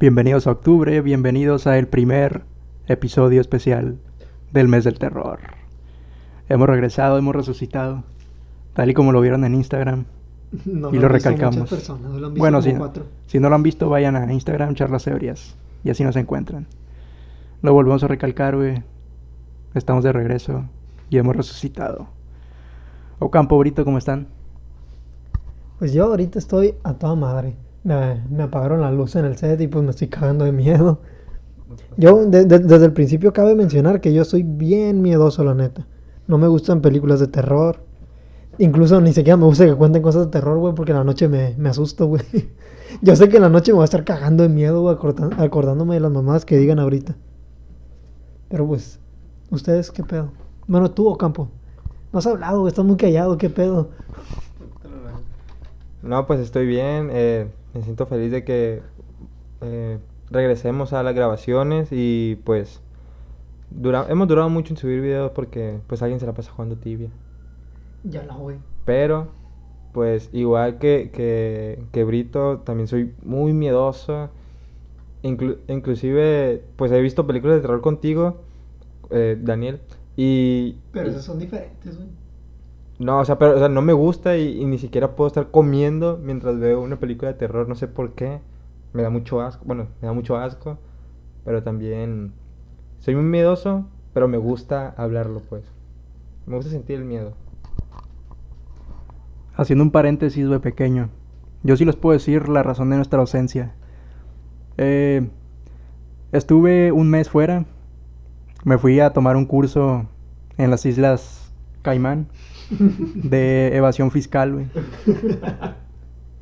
Bienvenidos a octubre, bienvenidos a el primer episodio especial del mes del terror. Hemos regresado, hemos resucitado, tal y como lo vieron en Instagram. No y lo lo recalcamos. personas, lo han visto Bueno, si, si no lo han visto, vayan a Instagram, charlas ebrias, y así nos encuentran. Lo volvemos a recalcar, güey. Estamos de regreso y hemos resucitado. Ocampo, Brito, ¿cómo están? Pues yo ahorita estoy a toda madre. Me, apagaron la luz en el set y pues me estoy cagando de miedo. Yo de- de- desde el principio cabe mencionar que yo soy bien miedoso, la neta. No me gustan películas de terror. Incluso ni siquiera me gusta que cuenten cosas de terror, güey, porque en la noche me, me asusto, güey. Yo sé que en la noche me voy a estar cagando de miedo, güey, acordándome de las mamadas que digan ahorita. Pero pues, ¿ustedes qué pedo? Bueno, tú, Ocampo. No has hablado, güey, estás muy callado, ¿qué pedo? No, pues estoy bien. eh, me siento feliz de que eh, regresemos a las grabaciones y pues dura- hemos durado mucho en subir videos porque pues alguien se la pasa jugando tibia. Ya la, güey. Pero pues igual que, que, que Brito, también soy muy miedoso. Inclu- inclusive pues he visto películas de terror contigo, eh, Daniel. Y, Pero esas son diferentes, güey. No, o sea, pero o sea, no me gusta y, ni siquiera puedo estar comiendo mientras veo una película de terror, no sé por qué. Me da mucho asco, bueno, me da mucho asco, pero también soy muy miedoso, pero me gusta hablarlo, pues. Me gusta sentir el miedo. Haciendo un paréntesis, güey, pequeño. Yo sí les puedo decir la razón de nuestra ausencia. Eh, estuve un mes fuera. Me fui a tomar un curso en las Islas Caimán de evasión fiscal, güey.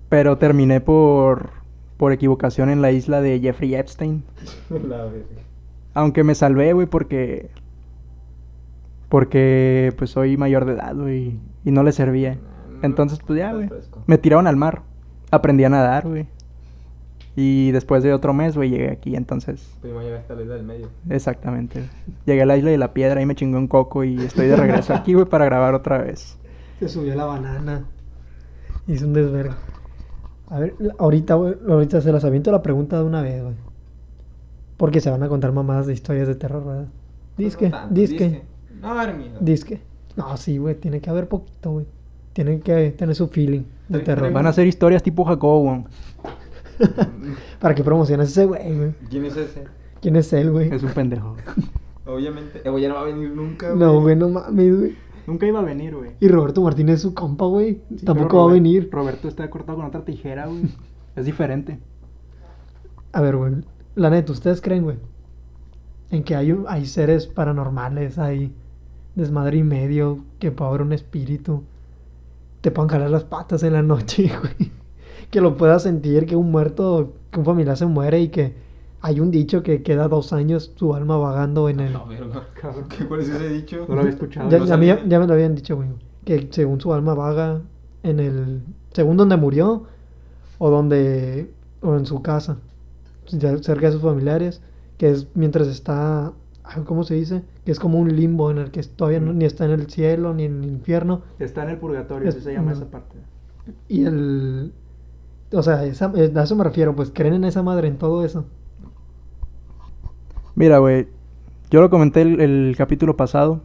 Pero terminé por, por equivocación en la isla de Jeffrey Epstein. Aunque me salvé, güey, porque... Porque, pues, soy mayor de edad, güey, y no le servía. Entonces, pues ya, güey. Me tiraron al mar. Aprendí a nadar, güey. Y después de otro mes, güey, llegué aquí, entonces... Primero llegaste a la isla del medio. Exactamente. Llegué a la isla de la piedra y me chingó un coco y estoy de regreso aquí, güey, para grabar otra vez. Se subió la banana. Hizo un desverga. A ver, ahorita, güey, ahorita se las aviento la pregunta de una vez, güey. Porque se van a contar mamadas de historias de terror, ¿verdad? Disque, disque, No, Hermino. disque. No, sí, güey, tiene que haber poquito, güey. Tienen que tener su feeling de terror. Van a ser historias tipo Jacobo, güey. Para que promociones ese güey, güey. ¿Quién es ese? ¿Quién es él, güey? Es un pendejo. Obviamente. Eh, güey, ya no va a venir nunca, No, güey, no mames, güey. Nunca iba a venir, güey. Y Roberto Martínez es su compa, güey. Sí, Tampoco va a venir. Roberto está cortado con otra tijera, güey. Es diferente. A ver, güey. La neta, ¿ustedes creen, güey? En que hay, hay seres paranormales, hay desmadre y medio, que puede haber un espíritu. Te puedan jalar las patas en la noche, güey. Que lo puedas sentir, que un muerto, que un familiar se muere y que hay un dicho que queda dos años su alma vagando en el... No, verga. ¿Qué, ¿Cuál es ese dicho? No lo había escuchado. Ya, no ya me, ya me lo habían dicho, güey. Que según su alma vaga en el... Según donde murió o donde... o en su casa. cerca de sus familiares. Que es mientras está... ¿Cómo se dice? Que es como un limbo en el que todavía no- ni está en el cielo ni en el infierno. Está en el purgatorio, Es- así se llama no. esa parte. Y el... O sea, esa- eh, a eso me refiero. Pues creen en esa madre, en todo eso. Mira, güey. Yo lo comenté el, el capítulo pasado.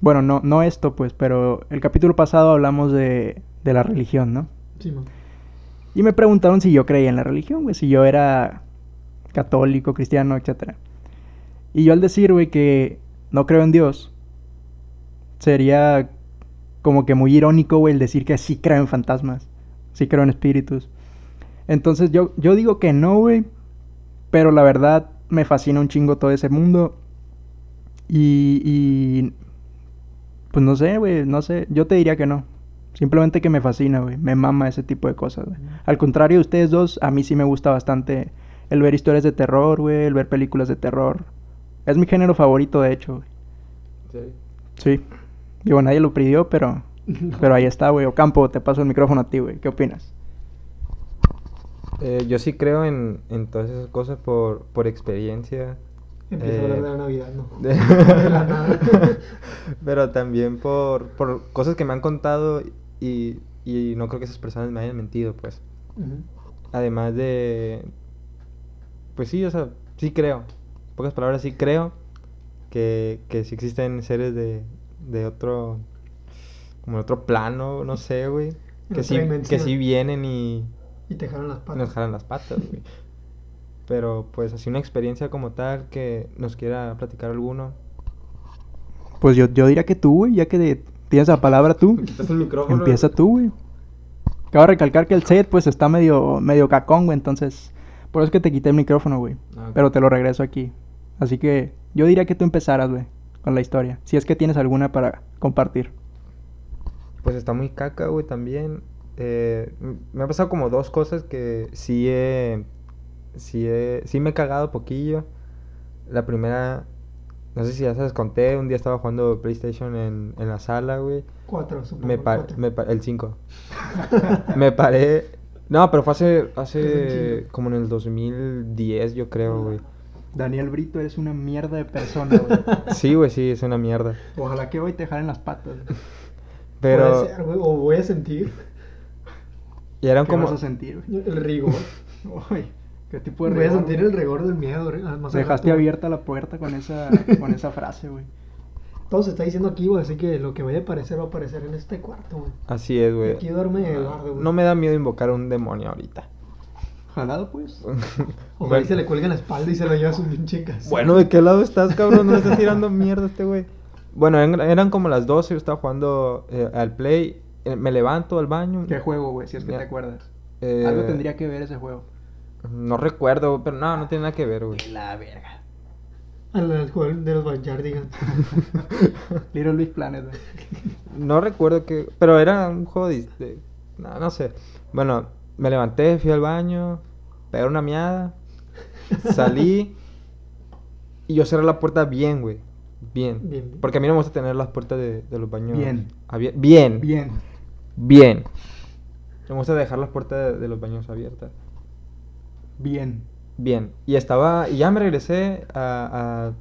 Bueno, no, no esto, pues, pero el capítulo pasado hablamos de, de la religión, ¿no? Sí, man. Y me preguntaron si yo creía en la religión, güey, si yo era católico, cristiano, etcétera. Y yo al decir, güey, que no creo en Dios, sería como que muy irónico, güey, el decir que sí creo en fantasmas, sí creo en espíritus. Entonces yo, yo digo que no, güey, pero la verdad me fascina un chingo todo ese mundo. Y, y pues no sé, güey, no sé, yo te diría que no. Simplemente que me fascina, güey. Me mama ese tipo de cosas, güey. Al contrario de ustedes dos, a mí sí me gusta bastante el ver historias de terror, güey, el ver películas de terror. Es mi género favorito, de hecho, güey. Sí. Sí. Digo, nadie lo pidió, pero, pero ahí está, güey. Ocampo, te paso el micrófono a ti, güey. ¿Qué opinas? Eh, yo sí creo en, en todas esas cosas por, por experiencia. Empieza a Eh, hablar de la Navidad, ¿no? de- De la nada. Pero también por, por cosas que me han contado y, y no creo que esas personas me hayan mentido, pues. Además de, pues sí, o sea, sí creo. En pocas palabras, sí creo que, que sí existen seres de, de otro, como de otro plano, no sé, güey. Que sí, que sí vienen y Y te jalan las patas. nos jalan las patas, güey. Pero pues así una experiencia como tal que nos quiera platicar alguno. Pues yo, yo diría que tú, güey, ya que de- tienes la palabra tú. quitas el micrófono. Empieza tú, güey. Acabo de recalcar que el set, pues, está medio, medio cacón, güey, entonces... Por eso es que te quité el micrófono, güey. Ah. Pero te lo regreso aquí. Así que yo diría que tú empezaras, güey, con la historia. Si es que tienes alguna para compartir. Pues está muy caca, güey, también. Eh, me ha pasado como dos cosas que sí he, sí he, sí me he cagado poquillo. La primera, no sé si ya se les conté, un día estaba jugando PlayStation en, en la sala, güey. Cuatro, supongo. Me pa- cuatro. me pa- el 5. me paré. No, pero fue hace, hace como en el 2010, yo creo, güey. Daniel Brito, eres una mierda de persona, güey. Sí, güey, sí, es una mierda. Ojalá que hoy te jalen las patas. Pero. Puede ser, güey, o voy a sentir Y eran ¿Qué como. vas a sentir, güey? el rigor. Uy, ¿qué tipo de voy a rigor, sentir el rigor del miedo. re- más al Dejaste rato. abierta la puerta con esa, con esa frase, güey. Todo se está diciendo aquí, güey, así que lo que vaya a aparecer va a aparecer en este cuarto, güey. Así es, güey. Aquí duerme Eduardo, güey. No me da miedo invocar a un demonio ahorita. Jalado, pues. Ojalá y se le cuelga en la espalda y se lo lleva a su pinche. Bueno, ¿de qué lado estás, cabrón? No me estás tirando mierda este güey. Bueno, eran, eran como las 12, yo estaba jugando eh, al play. Eh, me levanto al baño. ¿Qué juego, güey? Si es que Ya. te acuerdas. Eh, Algo tendría que ver ese juego. No recuerdo, pero no, no tiene nada que ver, güey. La verga. Al, juego de los Backyardigans. Little Big Planet, güey. No recuerdo que. Pero era un juego de. de- no, no sé. Bueno, me levanté, fui al baño, pegué una miada, salí. y yo cerré la puerta bien, güey. Bien. Bien, bien. Porque a mí no me gusta tener las puertas de, de los baños. Bien. Bien. Bien. Bien. Me gusta dejar las puertas de, de los baños abiertas. Bien. Bien. Y estaba. Y ya me regresé a,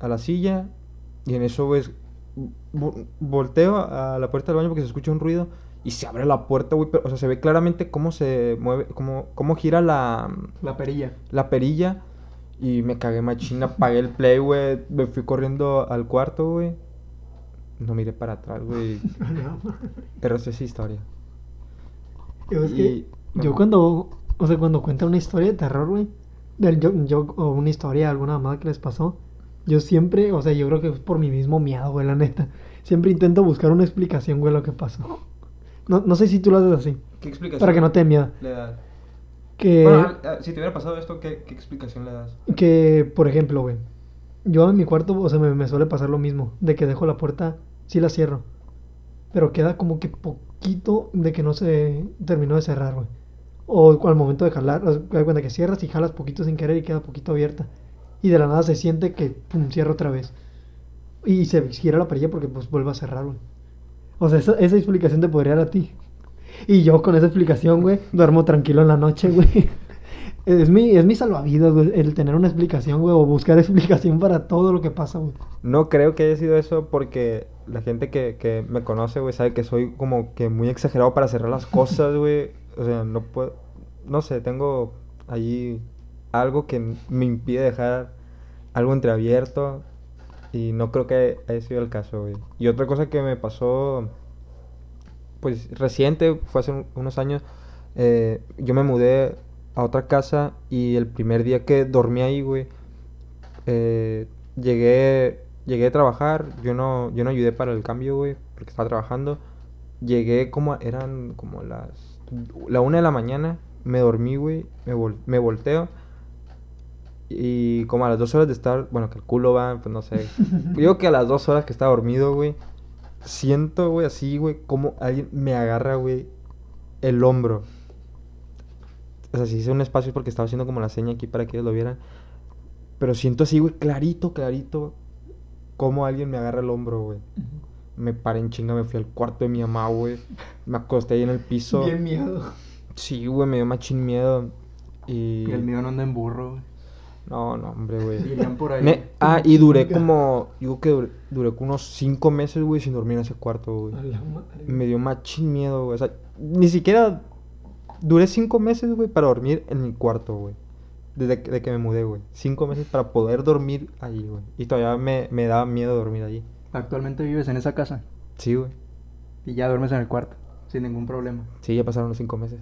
a, a la silla. Y en eso, pues. vo- volteo a la puerta del baño porque se escucha un ruido. Y se abre la puerta, güey. pero, O sea, se ve claramente cómo se mueve. Cómo, cómo gira la, La perilla. la perilla. Y me cagué machina. Apagué el play, güey. Me fui corriendo al cuarto, güey. No miré para atrás, güey. Pero esa es historia. Yo, es que Y- yo cuando, o sea, cuando cuenta una historia de terror, güey, del yo, yo, o una historia, alguna mamada que les pasó, yo siempre, o sea, yo creo que es por mi mismo miedo, güey, la neta. Siempre intento buscar una explicación, güey, lo que pasó. No, no sé si tú lo haces así, ¿Qué explicación para que no te dé miedo. le das? Que, Bueno, si te hubiera pasado esto, ¿qué, qué explicación le das? que, por ejemplo, güey, yo en mi cuarto, o sea, me, me suele pasar lo mismo, de que dejo la puerta, sí la cierro, pero queda como que poquito de que no se terminó de cerrar, güey. O al momento de jalar, das cuenta que cierras y jalas poquito sin querer y queda poquito abierta. Y de la nada se siente que, pum, cierra otra vez. Y se gira la perilla porque, pues, vuelve a cerrar, güey. O sea, esa, esa explicación te podría dar a ti. Y yo con esa explicación, güey, duermo tranquilo en la noche, güey. Es mi, es mi salvavidas, güey, el tener una explicación, güey, o buscar explicación para todo lo que pasa, güey. No creo que haya sido eso porque la gente que, que me conoce, güey, sabe que soy como que muy exagerado para cerrar las cosas, güey. O sea, no puedo... No sé, tengo allí algo que me impide dejar algo entreabierto y no creo que haya sido el caso, güey. Y otra cosa que me pasó, pues reciente, fue hace un- unos años, eh, yo me mudé a otra casa y el primer día que dormí ahí, güey, eh, llegué, llegué a trabajar, yo no, yo no ayudé para el cambio, güey, porque estaba trabajando. Llegué como, a- eran como las, la una de la mañana, me dormí, güey, me, vol- me volteo. Y como a las dos horas de estar, bueno, que el culo va, pues no sé. Yo digo que a las dos horas que estaba dormido, güey, siento, güey, así, güey, como alguien me agarra, güey, el hombro. O sea, si hice un espacio es porque estaba haciendo como la seña aquí para que ellos lo vieran. Pero siento así, güey, clarito, clarito, como alguien me agarra el hombro, güey. Me paré en chinga, me fui al cuarto de mi mamá, güey. Me acosté ahí en el piso. Bien miedo. Sí, güey, me dio machín miedo. Y... El mío no anda en burro, güey. No, no, hombre, güey. Dirían por ahí. Me- Ah, y duré como... Digo que duré, duré como unos cinco meses, güey, sin dormir en ese cuarto, güey. A la madre. Me dio machín miedo, güey. O sea, ni siquiera... Duré cinco meses, güey, para dormir en mi cuarto, güey. desde que, de que me mudé, güey. Cinco meses para poder dormir allí, güey. Y todavía me, me daba miedo dormir allí. Actualmente vives en esa casa Sí, güey. y ya duermes en el cuarto, sin ningún problema. Sí, ya pasaron los cinco meses.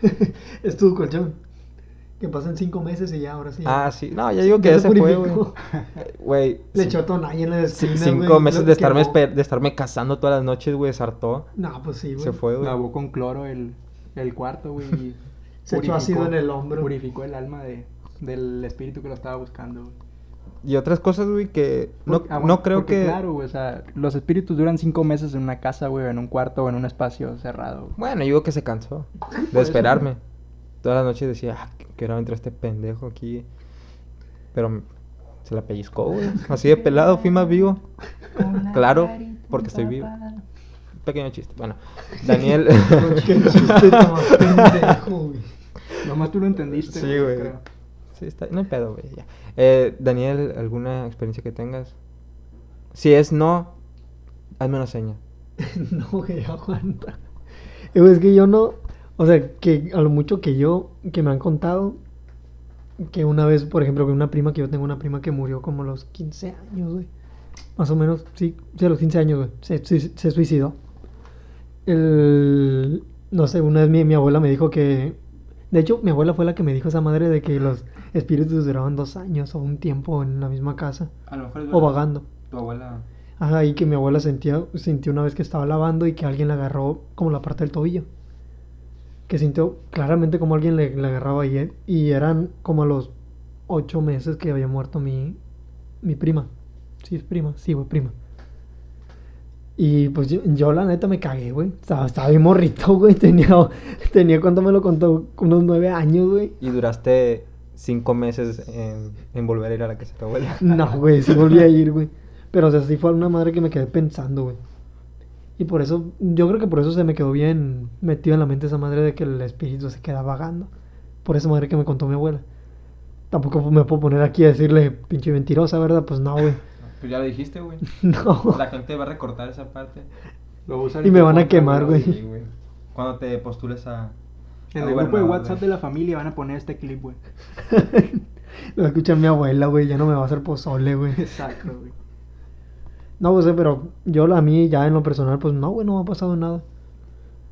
es tu colchón. Que pasan cinco meses y ya, ahora sí. Ah, sí. No, ya digo que Ya se fue, güey. Le echó tonalla en la esquina, cinco meses de estarme, de estarme cazando todas las noches, güey, sartó. No, pues sí, güey. Se fue, güey. Lavó con cloro el, el cuarto, güey. y Se echó ácido en el hombro. Purificó el alma de, del espíritu que lo estaba buscando, güey. Y otras cosas, güey, que no, Porque- ah, bueno, no creo porque que... Claro, güey, o sea, los espíritus duran cinco meses en una casa, güey, en un cuarto o en un espacio cerrado. güey. Bueno, yo digo que se cansó de Por eso. esperarme. Todas las noches decía, ah, que ahora entra este pendejo aquí. Pero m- se la pellizcó, güey. Así de pelado, fui más vivo. Claro, porque estoy vivo. Pequeño chiste. Bueno, Daniel. Qué chiste tan pendejo, güey. Nomás tú lo entendiste. Sí, güey. creo. Sí, está, no hay pedo, güey. ya. Eh, Daniel, ¿alguna experiencia que tengas? Si es no, hazme una seña. No, güey, aguanta. Eh, Es que yo no. O sea, que a lo mucho que yo. Que me han contado. Que una vez, por ejemplo, que una prima. Que yo tengo una prima que murió como a los 15 años, güey. Más o menos, sí. Sí, a los 15 años, güey. Se suicidó. El. No sé, una vez mi, mi abuela me dijo que. De hecho, mi abuela fue la que me dijo esa madre de que los espíritus duraban dos años o un tiempo en la misma casa. A lo mejor es O vagando. Tu abuela. Ajá, y que mi abuela sentía, sintió una vez que estaba lavando y que alguien le agarró como la parte del tobillo. Que sintió claramente como alguien le, le agarraba y, e- y eran como a los ocho meses que había muerto mi, mi prima. Sí, es prima, sí, güey, prima. Y pues yo, yo, la neta me cagué, güey. Estaba, estaba bien morrito, güey. Tenía, tenía cuando me lo contó, unos nueve años, güey. Y duraste cinco meses en, en volver a ir a la casa de tu abuela. No, güey, sí volví a ir, güey. Pero, o sea, sí fue una madre que me quedé pensando, güey. Y por eso, yo creo que por eso se me quedó bien metido en la mente esa madre de que el espíritu se queda vagando. Por esa madre que me contó mi abuela. Tampoco me puedo poner aquí a decirle pinche mentirosa, ¿verdad? Pues no, güey. Pues ya lo dijiste, güey. No. La gente va a recortar esa parte. Lo va a usar Y me van a quemar, güey. Sí, güey. Cuando te postules a. En a el grupo de WhatsApp de la familia van a poner este clip, güey. Lo va a escuchar mi abuela, güey. Ya no me va a hacer pozole, güey. Exacto, güey. No, pues, eh, pero yo a mí ya en lo personal, pues no, güey, no me ha pasado nada.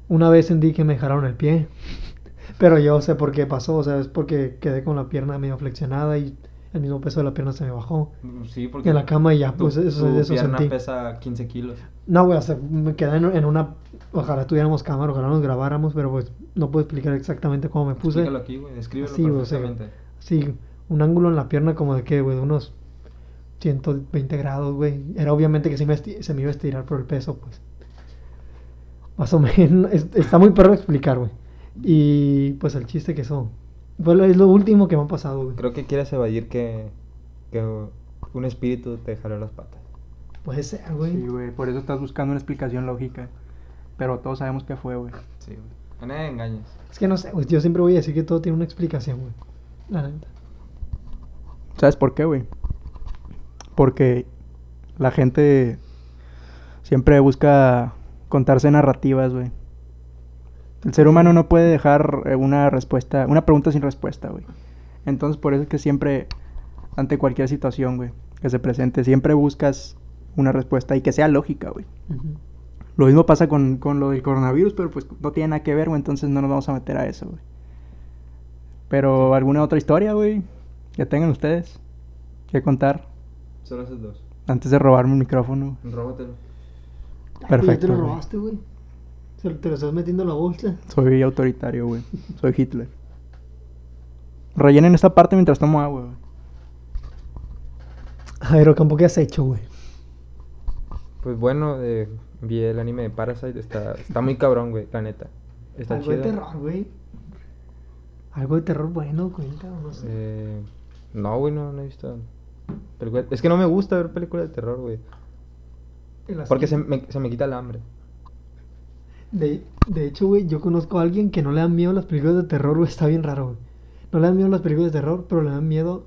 Una vez sentí que me dejaron el pie. Pero yo sé por qué pasó, o sea, es porque quedé con la pierna medio flexionada y el mismo peso de la pierna se me bajó. Mm, Sí, porque. En la cama y ya, tu- pues eso, tu eso pierna sentí. pesa 15 kilos. No, güey, o sea, me quedé en, en una... Ojalá tuviéramos cámara, ojalá nos grabáramos, pero pues no puedo explicar exactamente cómo me puse. Explícalo aquí, güey. Descríbelo o sea, perfectamente. Sí, un ángulo en la pierna como de que, güey, de unos 120 grados, güey. Era obviamente que se me, se me iba a estirar por el peso, pues. Más o menos. es- está muy perro explicar, güey. Y pues el chiste que son. Fue lo, es lo último que me ha pasado, güey. Creo que quieres evadir que, que un espíritu te jaló las patas. Puede ser, güey. Sí, güey. Por eso estás buscando una explicación lógica. Pero todos sabemos que fue, güey. Sí, güey. A nadie engañes. es que no sé, güey. Yo siempre voy a decir que todo tiene una explicación, güey. La neta. ¿Sabes por qué, güey? Porque la gente siempre busca contarse narrativas, güey. El ser humano no puede dejar eh, una respuesta, una pregunta sin respuesta, güey. Entonces por eso es que siempre, ante cualquier situación, güey, que se presente, siempre buscas una respuesta y que sea lógica, güey. Lo mismo pasa con, con lo del coronavirus, pero pues no tiene nada que ver, güey, entonces no nos vamos a meter a eso, güey. Pero alguna otra historia, güey, que tengan ustedes que contar Solo esos dos. antes de robarme el micrófono. Róbatelo. Ay, güey, Perfecto, Ya te lo robaste, güey. Se- Te lo estás metiendo a la bolsa. Soy autoritario, güey. Soy Hitler. Rellenen esta parte mientras tomo agua, güey. Aerocampo, ¿qué has hecho, güey? Pues bueno, eh, vi el anime de Parasite. Está, está muy cabrón, güey, la neta. Está Algo chido. de terror, güey. Algo de terror bueno, cuenta, o no sé. Eh, no, güey, no, no he visto. película- Es que no me gusta ver películas de terror, güey. Porque se me, se me quita el hambre. De, de hecho, güey, yo conozco a alguien que no le dan miedo las películas de terror, güey. Está bien raro, güey. No le dan miedo las películas de terror, pero le dan miedo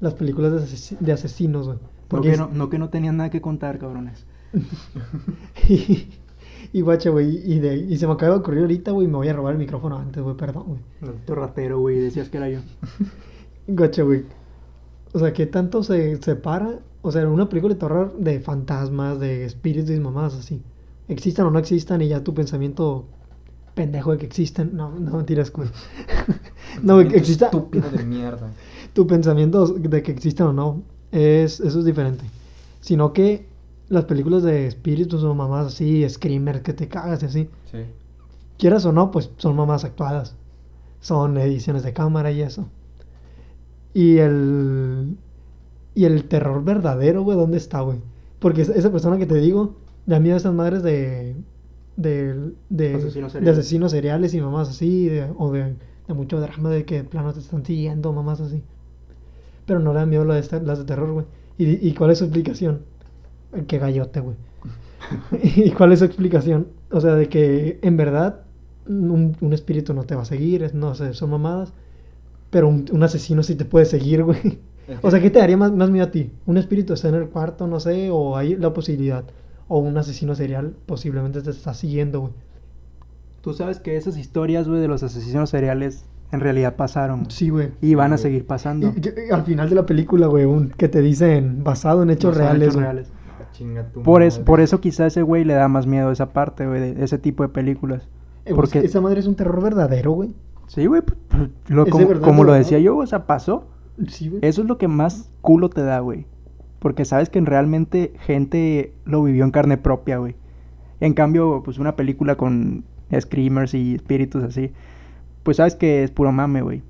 las películas de, asesi- de asesinos, güey. No Porque que es- no, no que no tenían nada que contar, cabrones. y, y guacha, güey, y, de, y se me acaba de ocurrir ahorita, güey, me voy a robar el micrófono antes, güey, perdón, güey. Tu ratero, güey, decías que era yo. Gacha, güey. O sea, ¿qué tanto se separa? O sea, en una película de terror de fantasmas, de espíritus y mamás así. Existan o no existan y ya tu pensamiento pendejo de que existen. No, no mentiras, güey. no, exista. Estúpido de mierda. tu pensamiento de que existan o no. Es, eso es diferente. Sino que las películas de espíritus o mamás así, screamer que te cagas y así. Sí. Quieras o no, pues son mamás actuadas. Son ediciones de cámara y eso. Y el. Y el terror verdadero, güey, ¿dónde está, güey? Porque esa persona que te digo, da miedo a esas madres de. De, de, Asesinos de seriales. asesinos seriales y mamás así, de- o de, de mucho drama de que de plano te están siguiendo, mamás así. Pero no le da miedo las de, las de terror, güey. ¿Y, ¿Y cuál es su explicación? Que gallote, güey. ¿Y cuál es su explicación? O sea, de que en verdad un, un espíritu no te va a seguir, es- no sé, son mamadas. Pero un, un asesino sí te puede seguir, güey. O sea, ¿qué te daría más, más miedo a ti? ¿Un espíritu está en el cuarto, no sé, o hay la posibilidad? O un asesino serial posiblemente te está siguiendo, güey. Tú sabes que esas historias, güey, de los asesinos seriales en realidad pasaron. Sí, güey. Y van a seguir pasando. Y- y- al final de la película, güey, un, que te dicen basado en hechos reales. hechos güey. reales. Chinga tu Por, es, por eso quizá ese güey le da más miedo a esa parte, güey, de ese tipo de películas. Eh, Porque, Esa madre es un terror verdadero, güey. sí, güey, pues, pues, de como, verdad, como de lo decía yo, o sea, pasó. Sí, güey. Eso es lo que más culo te da, güey. Porque sabes que realmente gente lo vivió en carne propia, güey. En cambio, pues una película con screamers y espíritus así, pues sabes que es puro mame, güey.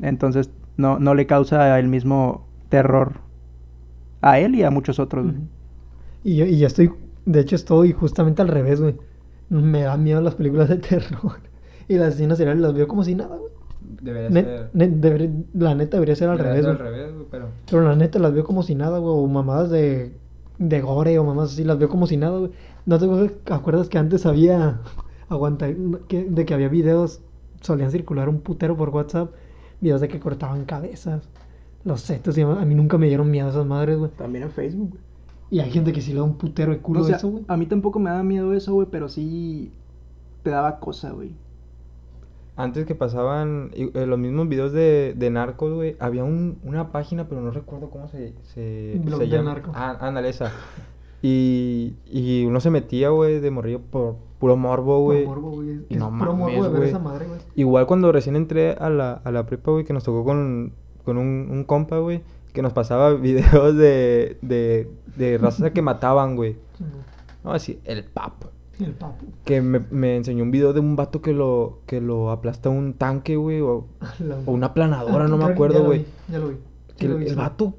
Entonces no, no le causa el mismo terror a él y a muchos otros. güey. Y yo, y yo estoy, de hecho estoy justamente al revés, güey. Me dan miedo las películas de terror. Y las asesinos seriales las veo como si nada, güey. Debería Ne- ser. ne- la neta debería ser al debería revés, ser güey. al revés, güey, pero. Pero la neta las veo como si nada, güey. O mamadas de, de gore o mamadas así, las veo como si nada, güey. ¿No te acuerdas- acuerdas que antes había. Aguanta, que, de que había videos, solían circular un putero por WhatsApp, videos de que cortaban cabezas, los setos, y a mí nunca me dieron miedo esas madres, güey. También en Facebook, güey. Y hay gente que sí le da un putero de culo O sea, eso, güey. a mí tampoco me da miedo eso, güey, pero sí te daba cosa, güey. Antes que pasaban eh, los mismos videos de, de narcos, güey, había un, una página, pero no recuerdo cómo se, se, Blog se de llama. narco. Ah, ándale, esa. Y, y uno se metía, güey, de morrillo por puro morbo, güey. Por morbo, güey. Es, Y es no puro morbo de ver esa madre, güey. Igual cuando recién entré a la, a la prepa, güey, que nos tocó con, con un, un compa, güey, que nos pasaba videos de, de, de raza que mataban, güey. No, así, el pap. Y el papu. Que me, me enseñó un video de un vato que lo, que lo aplasta un tanque, güey, o, o una planadora, no me acuerdo, ya lo güey. vi, Ya lo vi. Sí Que lo el, vi, el sí. vato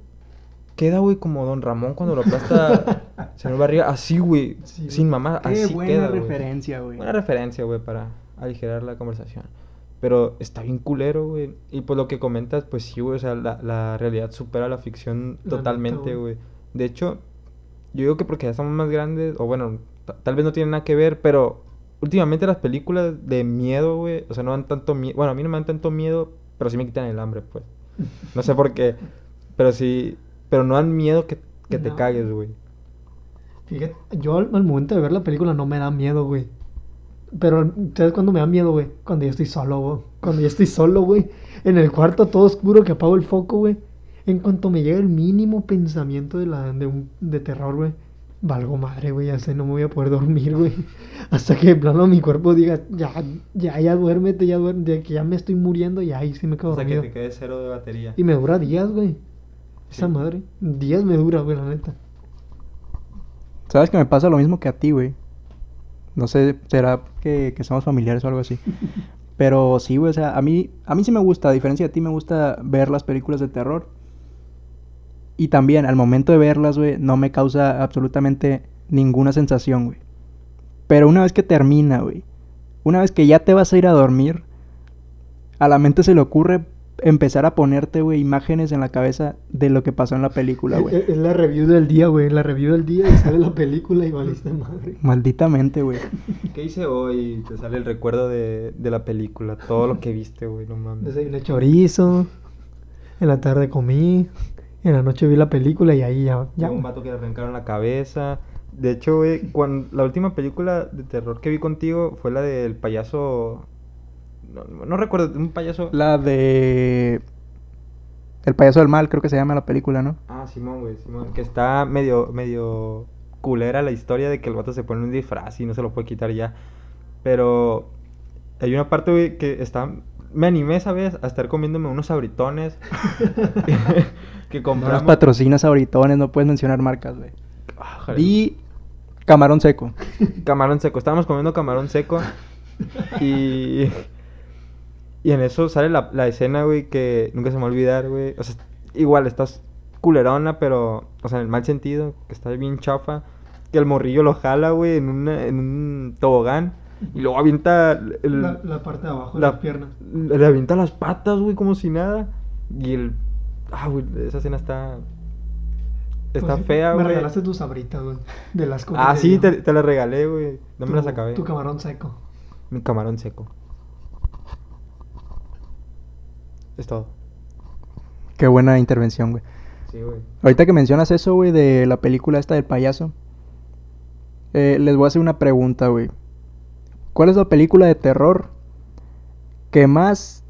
queda, güey, como Don Ramón cuando lo aplasta señor Barriga, así, güey, Sí, sin mamá, Qué así buena queda, güey. referencia, güey. Buena referencia, güey, para aligerar la conversación. Pero está bien culero, güey. Y por lo que comentas, pues sí, güey, o sea, la, la realidad supera la ficción La totalmente, güey. De hecho, yo digo que porque ya estamos más grandes, o bueno, tal vez no tiene nada que ver, pero últimamente las películas de miedo, güey, o sea, no dan tanto miedo. Bueno, a mí no me dan tanto miedo, pero sí me quitan el hambre, pues. No sé por qué, pero sí, pero no dan miedo que, que te cagues, güey. Fíjate, yo al, al momento de ver la película no me da miedo, güey. Pero, ¿sabes cuándo me da miedo, güey? Cuando yo estoy solo, güey. Cuando yo estoy solo, güey. En el cuarto todo oscuro que apago el foco, güey. En cuanto me llega el mínimo pensamiento de, la, de, un, de terror, güey. Valgo madre, güey. Ya sé, no me voy a poder dormir, güey. Hasta que de plano mi cuerpo diga, ya, ya, ya duérmete, ya duérmete. Que ya me estoy muriendo y ahí sí me quedo O sea, que dormido. te quedes cero de batería. Y me dura días, güey. Esa Sí. madre. Días me dura, güey, la neta. ¿Sabes que me pasa lo mismo que a ti, güey? No sé, será que, que somos familiares o algo así. Pero sí, güey, o sea, a mí, a mí sí me gusta, a diferencia de ti, me gusta ver las películas de terror. Y también, al momento de verlas, güey, no me causa absolutamente ninguna sensación, güey. Pero una vez que termina, güey, una vez que ya te vas a ir a dormir, a la mente se le ocurre empezar a ponerte, güey, imágenes en la cabeza de lo que pasó en la película, güey. Es, es la review del día, güey. La review del día y sale la película y valiste madre. Malditamente, güey. ¿Qué hice hoy? Te sale el recuerdo de, de la película, todo lo que viste, güey, no mames. Desayuné chorizo. En la tarde comí. En la noche vi la película y ahí ya. ya Ya un vato que le arrancaron la cabeza. De hecho, güey, cuando la última película de terror que vi contigo fue la del payaso. No, no recuerdo, un payaso. La de. El payaso del mal, creo que se llama la película, ¿no? Ah, Simón, güey, Simón. Que está medio, medio culera la historia de que el vato se pone un disfraz y no se lo puede quitar ya. Pero hay una parte, güey, que está... Me animé, ¿sabes? A estar comiéndome unos abritones que No compramos. los patrocinas ahoritones, no puedes mencionar marcas, güey. Ah. Y camarón seco. Camarón seco. Estábamos comiendo camarón seco. Y. Y en eso sale la, la escena, güey, que nunca se me va a olvidar, güey. O sea, igual estás culerona, pero. O sea, en el mal sentido, que está bien chafa. Que el morrillo lo jala, güey, en, una- en un tobogán. Y luego avienta. El, La, la parte de abajo de la- las piernas. Le avienta las patas, güey, como si nada. Y el. Ah, güey, esa escena está. Está Pues sí, fea, Me güey. regalaste tus sabritas, güey. De las cosas. Ah, sí, te, te la regalé, güey. No me las acabé. Tu camarón seco. Mi camarón seco. Es todo. Qué buena intervención, güey. Sí, güey. Ahorita que mencionas eso, güey, de la película esta del payaso, eh, les voy a hacer una pregunta, güey. ¿Cuál es la película de terror que más,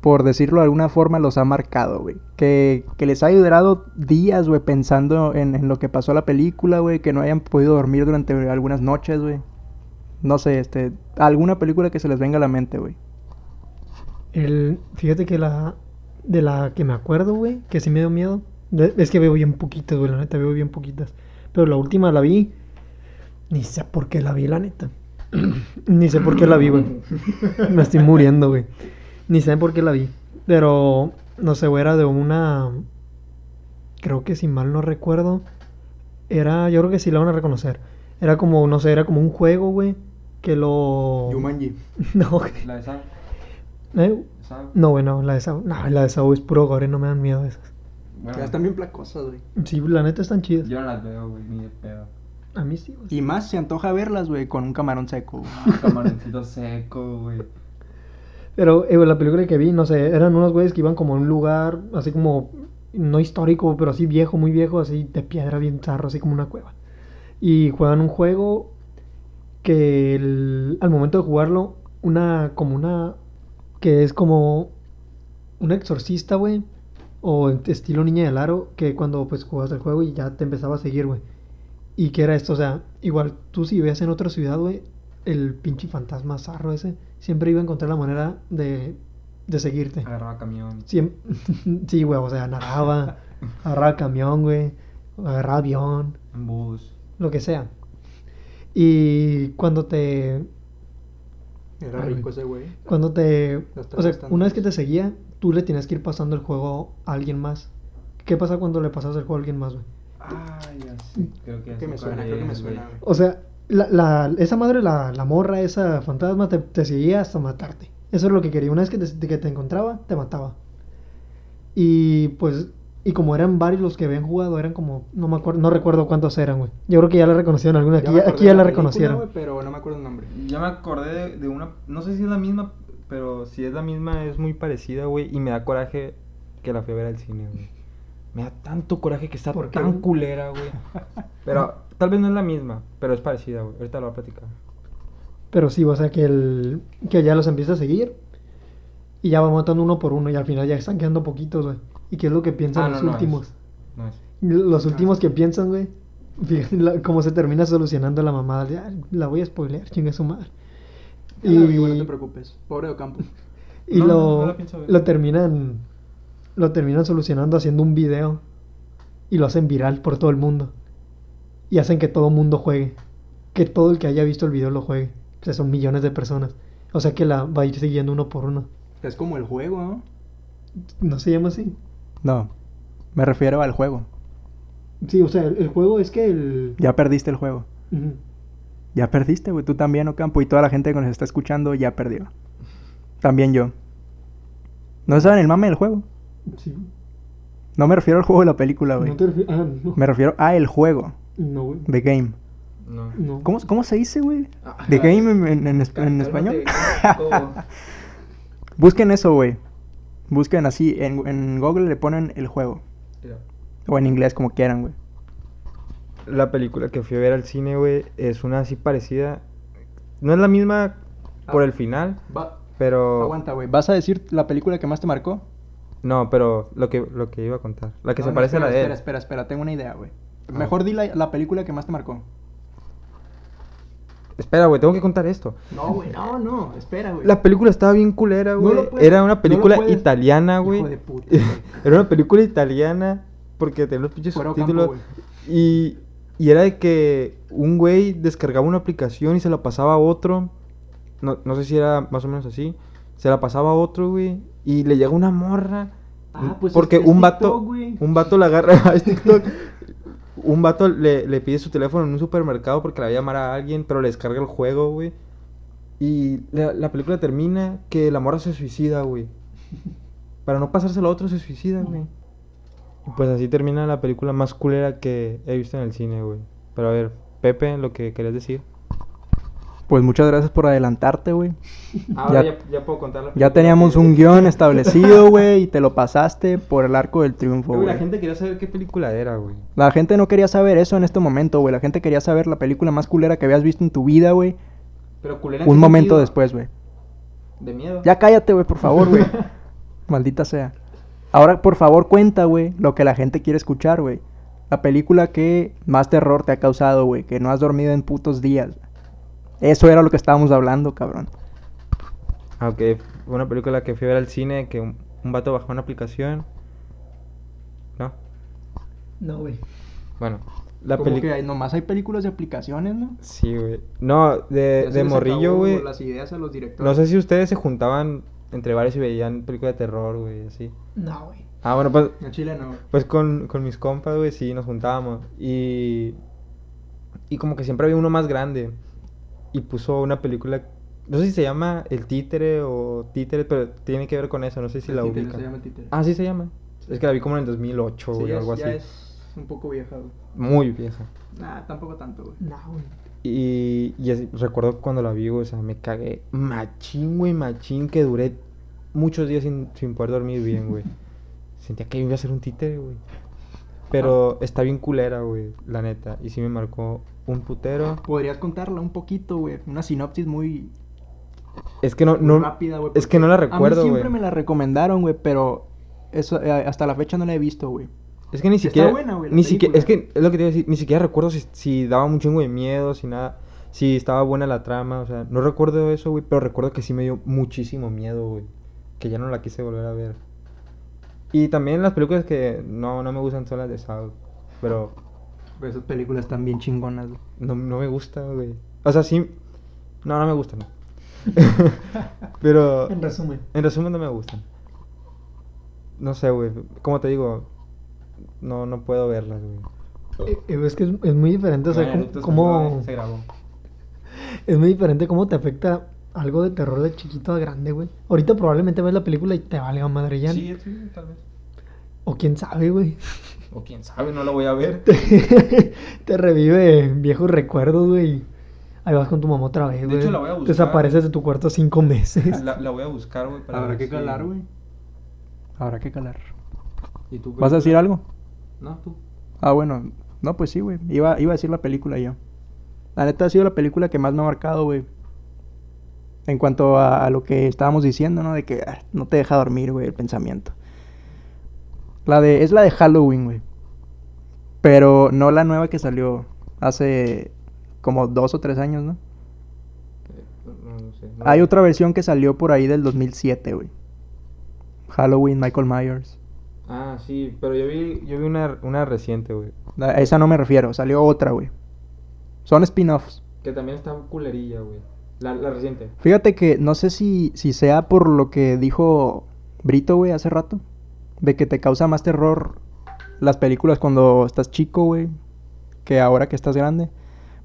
por decirlo de alguna forma, los ha marcado, güey? Que, que les ha durado días, güey, pensando en, lo que pasó la película, güey, que no hayan podido dormir durante algunas noches, güey. No sé, este, alguna película que se les venga a la mente, güey. El, fíjate que la de la que me acuerdo, güey, que sí me dio miedo. es que veo bien poquitas, güey, la neta, veo bien poquitas. Pero la última la vi, ni sé por qué la vi, la neta. Ni sé por qué la vi, güey. me estoy muriendo, güey. Ni sé por qué la vi. Pero, no sé, güey, era de una... Creo que si mal no recuerdo, era, yo creo que sí la van a reconocer. Era como, no sé, era como un juego, güey, que lo... No, güey. La de Sam. ¿Eh? No, güey, no, la de Saw. No, la de Saw es puro gore, no me dan miedo esas. Bueno, bien placosas, güey. Sí, la neta están chidas. yo no las veo, güey, ni de pedo. A mí sí, güey. Y más se antoja verlas, güey, con un camarón seco. güey. Ah, Camaroncito seco, güey. Pero eh, la película que vi, no sé, eran unos güeyes que iban como a un lugar así como, no histórico, pero así viejo, muy viejo, así de piedra, bien zarro, así como una cueva. Y juegan un juego que el- al momento de jugarlo, una, como una, que es como un exorcista, güey, o en- estilo niña del aro, que cuando pues jugabas el juego y ya te empezaba a seguir, güey. Y que era esto, o sea, igual tú si vivías en otra ciudad, güey, el pinche fantasma zarro ese, siempre iba a encontrar la manera de, de seguirte. Agarraba camión. Siem- sí, güey, o sea, nadaba, agarraba camión, güey, agarraba avión, En bus. lo que sea. Y cuando te, Era Ay, rico ese güey. cuando te, o sea, una vez que te seguía, tú le tienes que ir pasando el juego a alguien más. ¿Qué pasa cuando le pasas el juego a alguien más, güey? Ya sí. Creo que, me suena, creo que me suena, güey. O sea, la, la- esa madre, la, la morra, esa fantasma, te, te seguía hasta matarte. Eso es lo que quería. Una vez que te, que te encontraba, te mataba. Y pues, y como eran varios los que habían jugado, eran como, no me acuerdo, no recuerdo cuántos eran, güey. Yo creo que ya la reconocieron alguna. Aquí, ya, aquí ya la película, reconocieron. pero no me acuerdo el nombre. Ya me acordé de, de una. No sé si es la misma, pero si es la misma, es muy parecida, güey. Y me da coraje que la fui a ver al cine, güey. Me da tanto coraje que está ¿Por qué, tan culera, güey. Pero tal vez no es la misma, pero es parecida, güey. Ahorita lo voy a platicar. Pero sí, o sea, que, el, que ya los empieza a seguir. Y ya va matando uno por uno. Y al final ya están quedando poquitos, güey. ¿Y qué es lo que piensan Ah, los no, no, últimos? es- No es. Los últimos que piensan, güey. Fíjate cómo se termina solucionando la mamada. "Ah, la voy a spoilear, chingue su madre. Ya la vi, güey, no te preocupes. Pobre Ocampo. y No, lo, no, no la pienso ver. lo terminan lo terminan solucionando haciendo un video y lo hacen viral por todo el mundo y hacen que todo el mundo juegue que todo el que haya visto el video lo juegue o sea son millones de personas o sea que la va a ir siguiendo uno por uno Es como el juego, ¿no? no se llama así No. Me refiero al juego. sí o sea el, el juego es que el Ya perdiste el juego. Ya perdiste, güey. Tú también, Ocampo. Y toda la gente que nos está escuchando ya perdió. También yo. ¿No saben el mame del juego? Sí No me refiero al juego de la película, güey. no te refi- ah no Me refiero a el juego. no güey The game. No. no ¿Cómo, cómo se dice, güey? Ah, The game en, en- en esp- en español. Busquen eso, güey. Busquen así. En, en Google le ponen el juego. O en inglés, como quieran, güey. La película que fui a ver al cine, güey, es una así parecida. No es la misma por Ah. el final, Va. pero. Aguanta, güey. ¿Vas a decir la película que más te marcó? No, pero lo que, lo que iba a contar. La que No, se no, parece a la espera, de él. Espera, espera, espera, tengo una idea, güey. Ah. Mejor di la, la película que más te marcó. Espera, güey, tengo que contar esto. No, güey, no, no, espera, güey. La película estaba bien culera, güey. Era una película italiana, güey. Hijo de puta, güey. era una película italiana porque tenía los pinches subtítulos. Y, y era de que un güey descargaba una aplicación y se la pasaba a otro. No, no sé si era más o menos así. Se la pasaba a otro, güey. Y le llega una morra. Ah, pues porque es- es un vato. TikTok, güey. un vato le agarra. es TikTok. Un vato le, le pide su teléfono en un supermercado porque le va a llamar a alguien, pero le descarga el juego, güey. Y la, la película termina que la morra se suicida, güey. Para no pasárselo a otro se suicida, güey. Y pues así termina la película más culera que he visto en el cine, güey. Pero a ver, Pepe, lo que querías decir. Pues muchas gracias por adelantarte, güey. Ahora Ya- ya, ya puedo contar la Ya teníamos un guion establecido, güey, y te lo pasaste por el arco del triunfo, Güey, la gente quería saber qué película era, güey. La gente no quería saber eso en este momento, güey. La gente quería saber la película más culera que habías visto en tu vida, güey. Pero culera Un momento sentido? después, güey. De miedo. Ya cállate, güey, por favor, güey. Maldita sea. Ahora, por favor, cuenta, güey, lo que la gente quiere escuchar, güey. La película que más terror te ha causado, güey. Que no has dormido en putos días. Eso era lo que estábamos hablando, cabrón. Ah, ok. Fue una película que fui a ver al cine, que un, un vato bajó una aplicación. ¿No? No, güey. Bueno, la Como que película... hay- nomás hay películas de aplicaciones, ¿no? Sí, güey. No, de, de morrillo, güey. Las ideas a los directores. No sé si ustedes se juntaban entre varios y veían películas de terror, güey, así. No, güey. Ah, bueno, pues, En Chile no. pues con, con mis compas, güey, sí, nos juntábamos. Y... Y como que siempre había uno más grande. Y puso una película... No sé si se llama El Títere o Títere, pero tiene que ver con eso. No sé si El la títere, se llama el títere. Ah, sí se llama. Es que la vi como en el 2008 Sí, o ya algo es, así. ya es un poco vieja, güey. Muy vieja. Nah, tampoco tanto, güey. No, güey. Y, y así- recuerdo cuando la vi, güey, o sea, me cagué machín, güey, machín, que duré muchos días sin, sin poder dormir bien, güey. Sentía que iba a ser un títere, güey. Pero está bien culera, güey, la neta. Y sí me marcó un putero. Podrías contarla un poquito, güey. Una sinopsis muy, Es que no, no, rápida, güey. es que no la recuerdo, A mí güey. siempre me la recomendaron, güey, pero eso, eh, hasta la fecha no la he visto, güey. Es que ni Está siquiera, buena, güey, ni siquiera, es que es lo que te iba a decir, ni siquiera recuerdo si, si daba un chingo de miedo, si nada, si estaba buena la trama, o sea, no recuerdo eso, güey, pero recuerdo que sí me dio muchísimo miedo, güey, que ya no la quise volver a ver. Y también las películas que no, no me gustan son las de Saw, pero Pero esas películas están bien chingonas, güey. no, no me gusta, güey. O sea, sí, no, no me gustan. pero, En resumen. en resumen, no me gustan. No sé, güey, como te digo, no, no puedo verlas, güey. Eh, eh, es que es, es muy diferente, o sea, Bueno, cómo, se grabó. es muy diferente cómo te afecta algo de terror de chiquito a grande, güey. Ahorita probablemente ves la película y te valga madre ya. Sí, sí, tal vez. O quién sabe, güey. O quién sabe, no la voy a ver. Te, te revive viejos recuerdos, güey. Ahí vas con tu mamá otra vez, De güey. hecho, la voy a buscar. Desapareces de tu cuarto cinco meses. La, la voy a buscar, güey. Habrá ver que calar, güey. Habrá que calar. ¿Y tú, ¿Vas a decir algo? No, tú. Ah, bueno. No, pues sí, güey. Iba, iba a decir la película yo. La neta ha sido la película que más me ha marcado, güey. En cuanto a, a lo que estábamos diciendo, ¿no? De que ah, no te deja dormir, güey, el pensamiento. La de... Es la de Halloween, güey. Pero no la nueva que salió hace como dos o tres años, ¿no? Eh, No, no sé. no. Hay otra versión que salió por ahí del 2007, güey. Halloween, Michael Myers. Ah, sí, pero yo vi, yo vi una, una reciente, güey. A esa no me refiero, salió otra, güey. Son spin-offs. Que también está culerilla, güey. La, la reciente. Fíjate que no sé si, si sea por lo que dijo Brito, güey, hace rato. De que te causa más terror las películas cuando estás chico, güey. Que ahora que estás grande.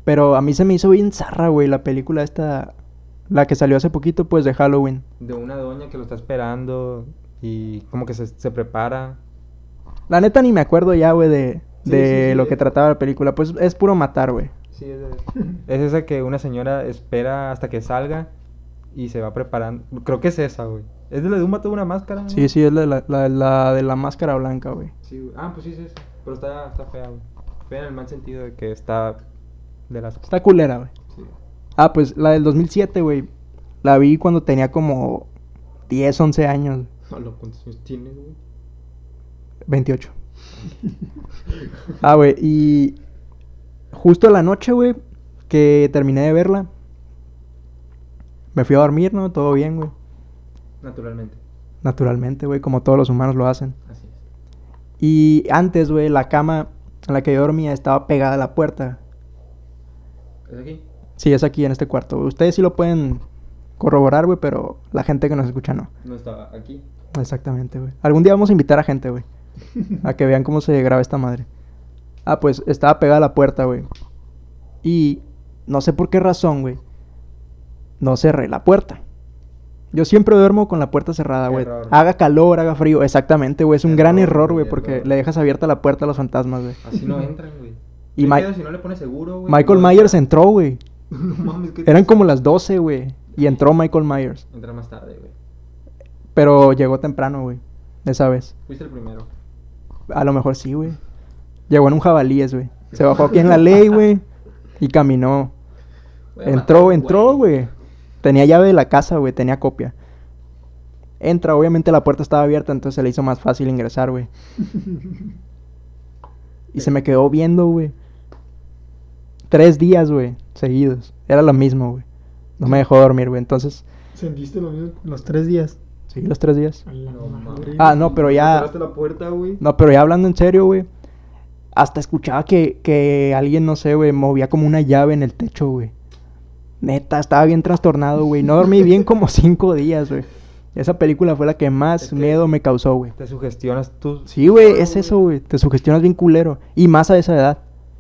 Pero a mí se me hizo bien zarra, güey, la película esta. La que salió hace poquito, pues, de Halloween. De una doña que lo está esperando y como que se, se prepara. La neta ni me acuerdo ya, güey, de, Sí, de sí, sí, lo que trataba la película. Pues es puro matar, güey. Sí, es, es esa que una señora espera hasta que salga y se va preparando. Creo que es esa, güey. Es de la de un vato de una máscara. Sí, sí, es la, la, la- la de la máscara blanca, güey. Sí, güey. Ah, pues sí, esa. Pero está, está fea, güey. Fea en el mal sentido de que está de las... Está culera, güey. Sí. Ah, pues la del 2007, güey. La vi cuando tenía como 10, 11 años. ¿cuántos años tienes, güey? 28. ah, güey, y justo la noche, güey, que terminé de verla, me fui a dormir, ¿no? Todo bien, güey. Naturalmente. Naturalmente, güey, como todos los humanos lo hacen. Así es. Y antes, güey, la cama en la que yo dormía estaba pegada a la puerta. ¿Es aquí? Sí, es aquí en este cuarto. Ustedes sí lo pueden corroborar, güey, pero la gente que nos escucha no. No estaba aquí. Exactamente, güey. Algún día vamos a invitar a gente, güey. A que vean cómo se graba esta madre. Ah, pues estaba pegada a la puerta, güey. Y no sé por qué razón, güey. No cerré la puerta. Yo siempre duermo con la puerta cerrada, güey. Haga calor, haga frío. Exactamente, güey. Es un gran Error, güey, porque error. le dejas abierta la puerta a los fantasmas, güey. Así no entran, güey. Y ¿Qué Ma- pedo si no le pones seguro, güey? Michael No Myers entra? entró, güey. no mames, ¿qué Eran como las 12, güey. Y entró Michael Myers. Entra más tarde, güey. Pero llegó temprano, güey. Esa vez. Fuiste el primero. A lo mejor sí, güey. Llegó en un jabalíes, güey. Se bajó aquí en la ley, güey. Y caminó. Entró, entró, güey. Tenía llave de la casa, güey. Tenía copia. Entra, obviamente la puerta estaba abierta, entonces se le hizo más fácil ingresar, güey. Y se me quedó viendo, güey. Tres días, güey, seguidos. Era lo mismo, güey. No me dejó dormir, güey. Entonces, ¿Sentiste lo mismo los tres días? sí, los tres días. No madre. Ah, no, pero ya- Cerraste la puerta, güey. No, pero ya hablando en serio, güey. Hasta escuchaba que, que alguien, no sé, güey, movía como una llave en el techo, güey. Neta, estaba bien trastornado, güey. No dormí bien como cinco días, güey. Esa película fue la que más Es que- miedo me causó, güey. Te sugestionas tú. Sí, güey, es eso, güey. Te sugestionas bien culero. Y más a esa edad.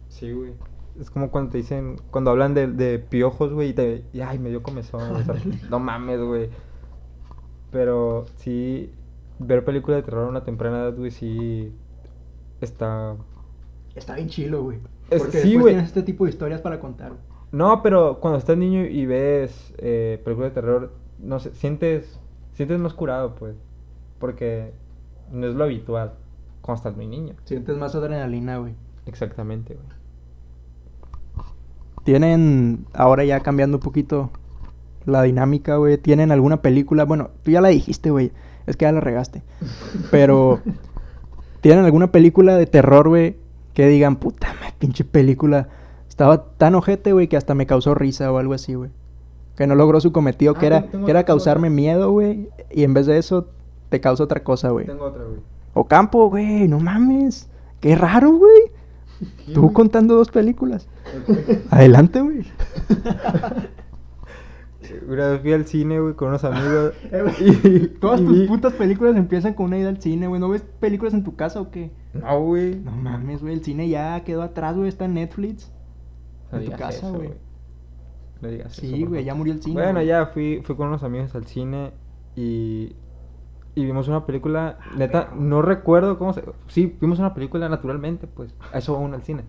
Sí, güey. Es como cuando te dicen, cuando hablan de, de piojos, güey, y te. Y, ay, me dio comezón. güey, o sea, no mames, güey. Pero sí, ver películas de terror a una temprana edad, güey, sí. Está. Está bien chilo, güey. Porque sí, güey. tienes este tipo de historias para contar. No, pero cuando estás niño y ves eh, películas de terror, no sé, sientes. Sientes más curado, pues. Porque no es lo habitual cuando estás muy niño. Sientes más adrenalina, güey. Exactamente, güey. Tienen, ahora ya cambiando un poquito la dinámica, güey. Tienen alguna película, bueno, tú ya la dijiste, güey. Es que ya la regaste. Pero, ¿tienen alguna película de terror, güey? Que digan, puta, madre, pinche película. Estaba tan ojete, güey, que hasta me causó risa o algo así, güey. Que no logró su cometido, Ah, que era, que era causarme otra. miedo, güey. Y en vez de eso, te causa otra cosa, güey. Tengo otra, güey. Ocampo, güey, no mames. Qué raro, güey. ¿Qué, Tú güey? contando dos películas. Adelante, güey. Una vez fui al cine, güey, con unos amigos. Todas y tus vi- putas películas empiezan con una ida al cine, güey. ¿No ves películas en tu casa o qué? No, güey. No mames, güey. El cine ya quedó atrás, güey. Está en Netflix. No en tu casa, güey. No digas eso, Sí, güey. Ya murió el cine. Bueno, güey. ya fui, fui con unos amigos al cine y, y vimos una película, neta, no recuerdo cómo se... Sí, vimos una película naturalmente, pues, a eso aún al cine.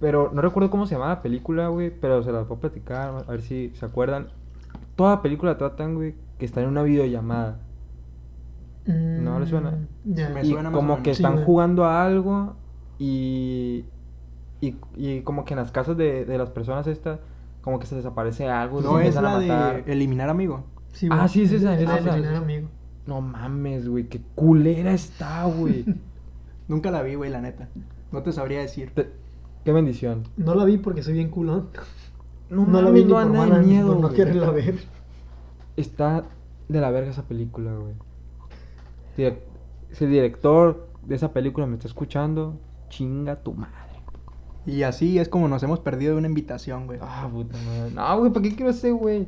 Pero no recuerdo cómo se llama la película, güey, pero se las puedo platicar, a ver si se acuerdan. Toda la película tratan, güey, que están en una videollamada. ¿No le suena? Mm, Ya. Me y suena más o como menos. que están jugando a algo y, y, y como que en las casas de, de las personas estas, como que se desaparece algo. No es empiezan a la matar. de eliminar amigo. Sí, Ah, sí, de esa. eliminar amigo. No mames, güey, qué culera está, güey. Nunca la vi, güey, la neta. No te sabría decir. Te- qué bendición. No la vi porque soy bien culón. No, No la vi ni no por nada de mala, ni miedo, por no quererla ver. Está de la verga esa película, güey. Si el director de esa película me está escuchando, chinga tu madre. Y así es como nos hemos perdido de una invitación, güey. Ah, puta madre. No, güey, ¿para qué quiero ese, güey?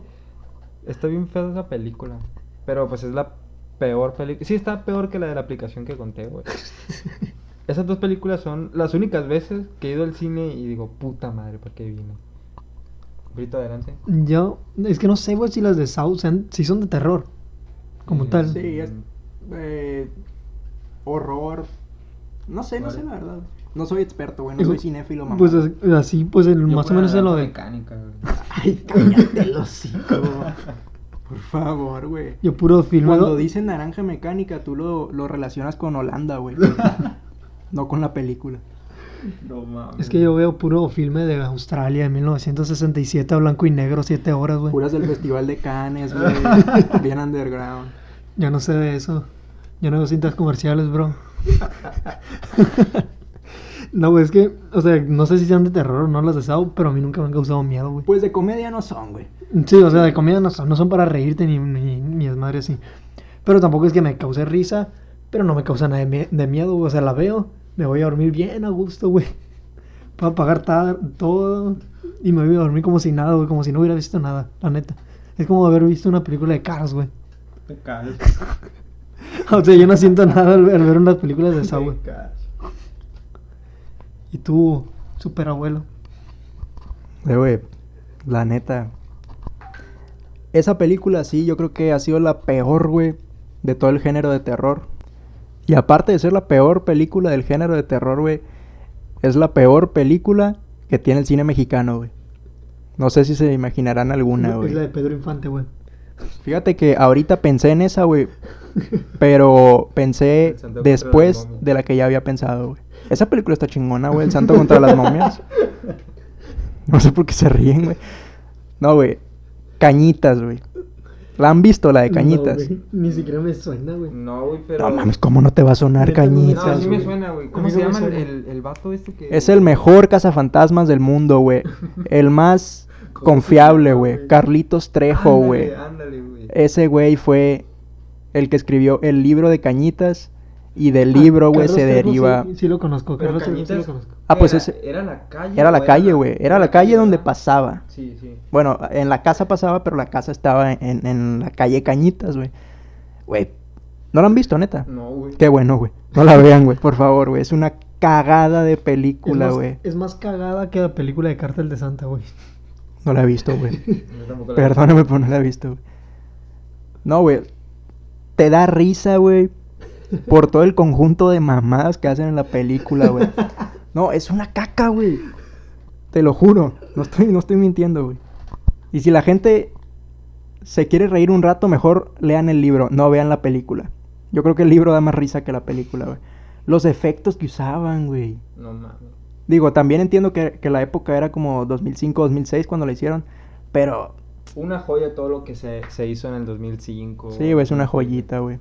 Está bien fea esa película. Pero pues es la peor película. Sí, está peor que la de la aplicación que conté, güey. Esas dos películas son las únicas veces que he ido al cine y digo, puta madre, ¿para qué vine? Brito, adelante. Yo, es que no sé, güey, si las de South sean, si son de terror. Como Sí, tal. Sí, es. eh, horror. No sé, no sé la verdad. No soy experto, güey. No soy cinéfilo, mamá. Pues as- así, pues el, Yo más o menos es lo de. mecánica, güey. Ay, cállate el hocico. Por favor, güey. Yo puro filme. Cuando dicen naranja mecánica, tú lo, lo relacionas con Holanda, güey. no con la película. No mames. Es que yo veo puro filme de Australia de 1967 a blanco y negro, 7 horas, güey. Puras del Festival de Cannes, güey. Bien underground. Ya no sé de eso. Yo no veo cintas comerciales, bro. No, güey, es que, o sea, no sé si sean de terror o no las de Saw, pero a mí nunca me han causado miedo, güey. Pues de comedia no son, güey. Sí, o sea, de comida no son, no son para reírte ni, ni, ni es madre así. Pero tampoco es que me cause risa, pero no me causa nada de, mie- de miedo, güey. O sea, la veo, me voy a dormir bien a gusto, güey. Puedo apagar todo y me voy a dormir como si nada, güey, como si no hubiera visto nada, la neta. Es como haber visto una película de Cars, güey. O sea, yo no siento nada al ver, al ver unas películas de esa, güey. Y tú, super abuelo. Eh, güey, la neta. Esa película sí, yo creo que ha sido la peor, güey, de todo el género de terror. Y aparte de ser la peor película del género de terror, güey, es la peor película que tiene el cine mexicano, güey. No sé si se imaginarán alguna, es güey. la de Pedro Infante, güey. Fíjate que ahorita pensé en esa, güey, pero pensé después de la que ya había pensado, güey. Esa película está chingona, güey, El Santo contra las momias. No sé por qué se ríen, güey. No, güey. Cañitas, güey. ¿La han visto, la de Cañitas? No, güey, ni siquiera me suena, güey. No, güey, pero. No mames, ¿cómo no te va a sonar Cañitas? No, sí me suena, güey. ¿Cómo se llama el, el, vato este que. Es el mejor cazafantasmas del mundo, güey. El más ¿Cómo se confiable, güey. Carlitos Trejo, Ándale, güey. Ándale, güey. Ese güey fue el que escribió el libro de Cañitas. Y del libro, güey, se deriva. Sí, sí lo conozco, Pero Carlos Trejo sí lo Cañitas conozco. Ah, pues era, ese- Era la calle. Era la calle, güey. Era la calle donde pasaba. Sí, sí. Bueno, en la casa pasaba, pero la casa estaba en, en la calle Cañitas, güey. Güey, ¿no la han visto, neta? No, güey. Qué bueno, güey. No la vean, güey, por favor, güey. Es una cagada de película, güey. es más cagada que la película de Cártel de Santa, güey. No la he visto, güey. Perdóname, pero no la he visto, güey. No, güey. Te da risa, güey. Por todo el conjunto de mamadas que hacen en la película, güey. No, es una caca, güey. Te lo juro. No estoy, no estoy mintiendo, güey. Y si la gente se quiere reír un rato, mejor lean el libro, no vean la película. Yo creo que el libro da más risa que la película, güey. Los efectos que usaban, güey. No mames. Digo, también entiendo que, que la época era como 2005, 2006 cuando la hicieron. Pero Una joya todo lo que se, se hizo en el 2005. Sí, güey, es una joyita, güey.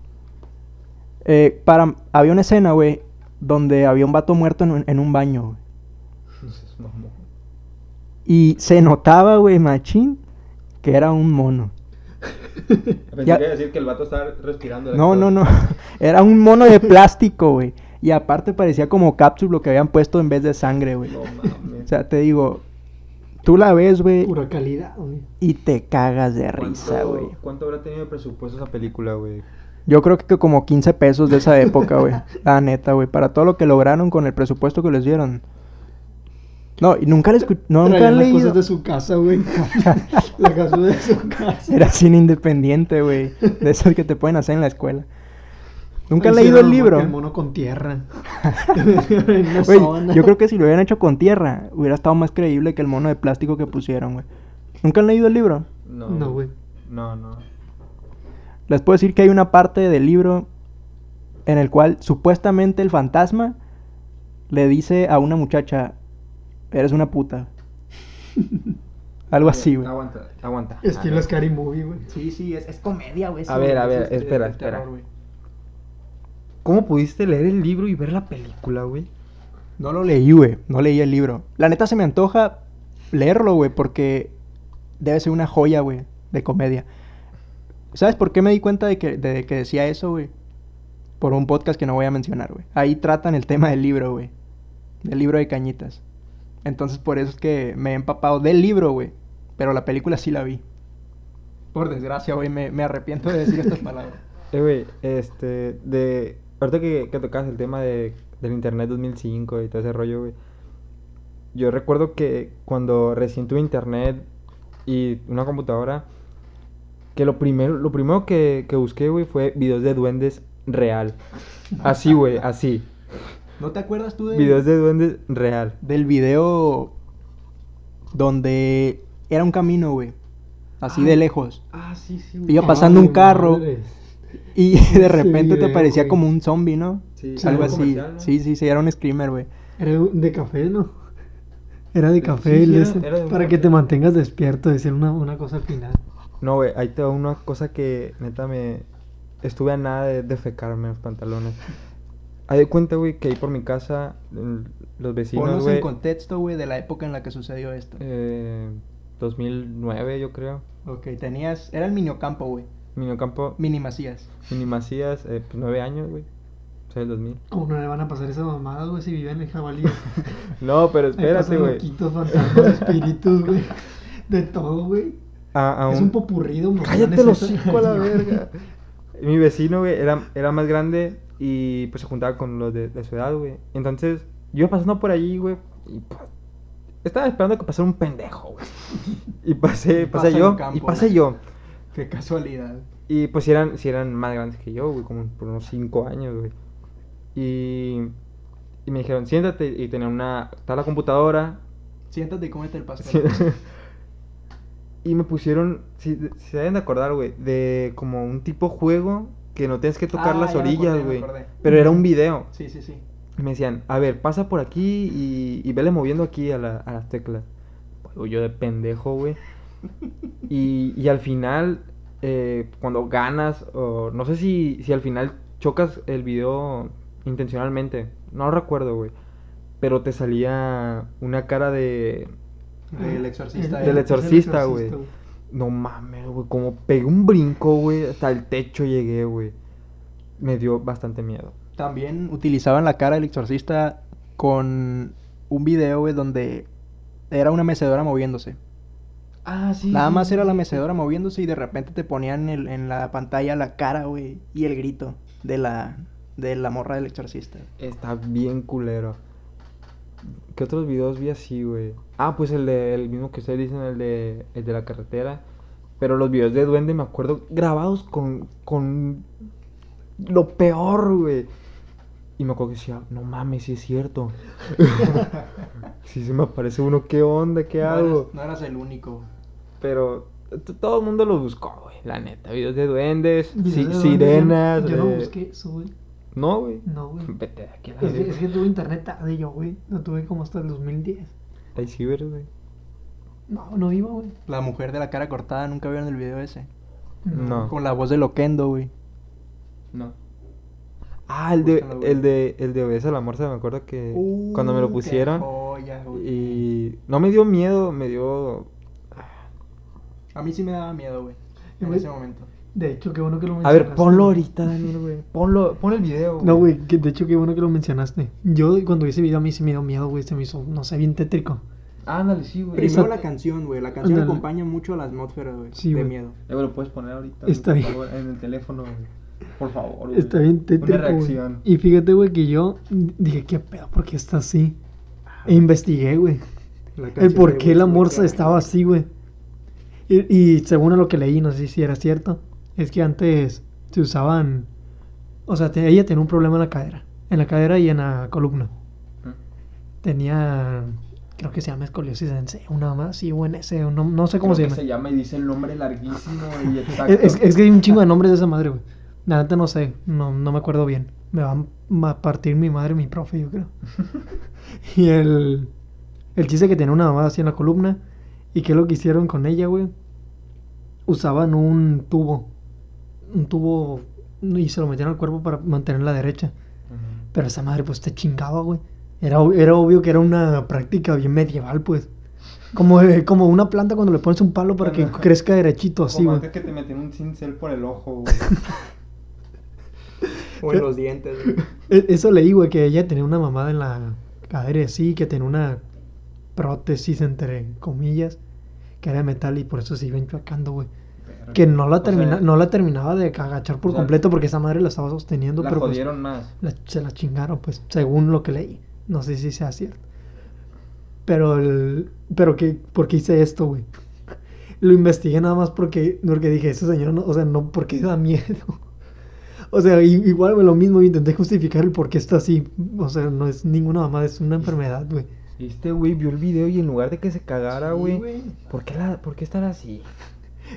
Eh, para, había una escena, güey, donde había un vato muerto en un, en un baño, güey. Y se notaba, güey, machín, que era un mono. Pensé Ya- que iba a decir que el vato estaba respirando. No, actor. no, no. Era un mono de plástico, güey. Y aparte parecía como cápsula que habían puesto en vez de sangre, güey. No mames. O sea, te digo, tú la ves, güey, Pura calidad, güey. y te cagas de ¿Cuánto- risa, güey. ¿Cuánto habrá tenido de presupuesto esa película, güey? Yo creo que como 15 pesos de esa época, güey. La neta, güey. Para todo lo que lograron con el presupuesto que les dieron. No, y nunca le escu- no, nunca Traían han las leído. cosas de su casa, güey. la casa de su casa. Era cine independiente, güey. De esos que te pueden hacer en la escuela. ¿Nunca sí leído el libro? El mono con tierra. Yo creo que si lo hubieran hecho con tierra, hubiera estado más creíble que el mono de plástico que pusieron, güey. ¿Nunca han leído el libro? No, No, güey. No, no. Les puedo decir que hay una parte del libro en el cual supuestamente el fantasma le dice a una muchacha, eres una puta. Algo así, güey. Aguanta, aguanta. Estilo. Scary Movie, güey. Sí, sí, es, es comedia, güey. A ver, a ver, espera, espera. ¿Cómo pudiste leer el libro y ver la película, güey? No lo leí, güey. No leí el libro. La neta se me antoja leerlo, güey, porque debe ser una joya, güey, de comedia. ¿Sabes por qué me di cuenta de que, de que decía eso, güey? Por un podcast que no voy a mencionar, güey. Ahí tratan el tema del libro, güey. Del libro de cañitas. Entonces por eso es que me he empapado del libro, güey. Pero la película sí la vi. Por desgracia, güey, me, arrepiento de decir estas palabras. Eh, güey, este, de... Ahorita que, que tocabas el tema de, del internet 2005 y todo ese rollo, güey. Yo recuerdo que cuando recién tuve internet y una computadora, que lo primero, lo primero que, que busqué, güey, fue videos de duendes real. Así, güey, así. ¿No te acuerdas tú de Videos de duendes real. del video donde era un camino, güey. Así Ah. de lejos. Ah, sí, sí, Iba pasando un carro. madre. Y de repente te parecía güey. como un zombie, ¿no? Sí, Sí, Algo así. Sí, sí, sí, era un screamer, güey. Era de café, ¿no? Era de café. sí, era- ese- era de un para café. que te mantengas despierto, decir una, una cosa al final. No, güey, ahí te va una cosa que neta me... estuve a nada de defecarme los pantalones. Haz de cuenta, güey, que ahí por mi casa, en los vecinos, Ponnos en contexto, güey, de la época en la que sucedió esto. eh, 2009, yo creo. Ok, tenías... Era el Miniocampo, güey. Miniocampo, Mini Macías. Mini Macías, eh, pues, nueve años, güey. Soy del 2000. ¿Cómo no le van a pasar esas mamadas, güey, si viven en jabalí? No, pero espérate, güey. fantasmas, espíritus, güey. De todo, güey. A- a Es un- un popurrido, güey. Cállate los hocico a la verga. Mi vecino, güey, era, era más grande y pues se juntaba con los de, de su edad, güey. Entonces, yo iba pasando por allí, güey, y pues, estaba esperando que pasara un pendejo, güey. Y pasé, Pasa pasé yo, campo, y pasé yo. Qué casualidad. Y pues si eran, si eran más grandes que yo, güey, como por unos 5 años, güey. Y, y me dijeron, siéntate, y tenía una, estaba la computadora, Siéntate y cómete el pastel. Y me pusieron, si, si se deben de acordar, güey, de como un tipo juego que no tienes que tocar Ah, las orillas, güey. Pero era un video. Sí, sí, sí. Y me decían, a ver, pasa por aquí y, y vele moviendo aquí a, la- a las teclas. Pues yo de pendejo, güey. Y, y al final, eh, cuando ganas, o no sé si, si al final chocas el video intencionalmente, no recuerdo, güey. Pero te salía una cara de... Del exorcista. Del eh. exorcista, güey. No mames, güey, como pegué un brinco, güey, hasta el techo llegué, güey. Me dio bastante miedo. También utilizaban la cara del exorcista con un video, güey, donde era una mecedora moviéndose. Ah, sí. Nada más era la mecedora moviéndose y de repente te ponían en, en la pantalla la cara, güey, y el grito de la, de la morra del exorcista. Está bien culero. ¿Qué otros videos vi así, güey? Ah, pues el de el mismo que ustedes dicen, el de el de la carretera. Pero los videos de Duende me acuerdo grabados con con lo peor, güey. Y me acuerdo que decía, no mames, sí es cierto. si se me aparece uno, ¿qué onda? ¿Qué No hago? eras, no eras el único. Pero todo el mundo lo buscó, güey. La neta, videos de duendes, Videos si- de dónde, sirenas. Yo, yo no de- busqué eso, güey. No, güey. No, güey. Vete de aquí a la Es que, es que tuve internet tarde yo, güey. Lo tuve como hasta el 2010. Hay ciber, güey. No, no iba, güey. La mujer de la cara cortada, ¿nunca vieron el video ese? No. Con la voz de Loquendo, güey. No. Ah, el de, Búscalo, el de, el de Obesa la Morsa, me acuerdo que cuando me lo Uh, qué pusieron joya, güey. y no me dio miedo, me dio... A mí sí me daba miedo, güey. En Güey. ese momento. De hecho, qué bueno que lo A mencionaste. ver, ponlo ahorita, Daniel, güey. Ponlo, pon el video, No, güey, que de hecho, qué bueno que lo mencionaste. Yo, cuando vi ese video, a mí sí me dio miedo, güey. Se me hizo, no sé, bien tétrico. Ándale, sí, güey. Primero Esa- la canción, güey. La canción Ándale. acompaña mucho a la atmósfera, güey. Sí, de güey. miedo. Eh, güey, lo puedes poner ahorita, Está por bien. favor, en el teléfono, güey. Por favor, güey. Está bien tétrico, Una güey. reacción. Y fíjate, güey, que yo dije, ¿qué pedo? ¿Por qué está así? E investigué, güey. El por qué la morsa güey. estaba así, güey. Y, y según a lo que leí, no sé si era cierto, es que antes se usaban... O sea, te- ella tenía un problema en la cadera. En la cadera y en la columna. Tenía... Creo que se llama escoliosis en C, una más, sí, o en S, no, no sé cómo Creo se que llama. se llama y dice el nombre larguísimo y exacto. Es, que hay un chingo de nombres de esa madre, güey. La neta no sé, no, no me acuerdo bien. Me va a partir mi madre, mi profe, yo creo. y el, el chiste que tenía una mamada así en la columna. ¿Y qué es lo que hicieron con ella, güey? Usaban un tubo. Un tubo y se lo metían al cuerpo para mantenerla derecha. Ujú. Pero esa madre pues te chingaba, güey. Era, era obvio que era una práctica bien medieval, pues. Como, eh, como una planta cuando le pones un palo para que crezca derechito así, Como güey. antes que te metían un cincel por el ojo, güey. O en los dientes, güey. E- Eso leí, güey, que ella tenía una mamada en la cadera y así, que tenía una prótesis entre comillas, que era de metal y por eso se iba enchuacando, güey. Que no la, O sea, termina, no la terminaba de agachar por o sea, completo porque esa madre la estaba sosteniendo, La pero pues, jodieron más. la- se la chingaron, pues, según lo que leí. No sé si sea cierto. Pero el... Pero que... ¿Por qué hice esto, güey? Lo investigué nada más porque... Porque dije, ese señor no... O sea, no porque da miedo. O sea, igual lo mismo, intenté justificar el por qué está así. O sea, no es ninguna mamá, es una enfermedad, güey. Este güey vio el video y en lugar de que se cagara, güey. ¿por, qué la, ¿Por qué estar así?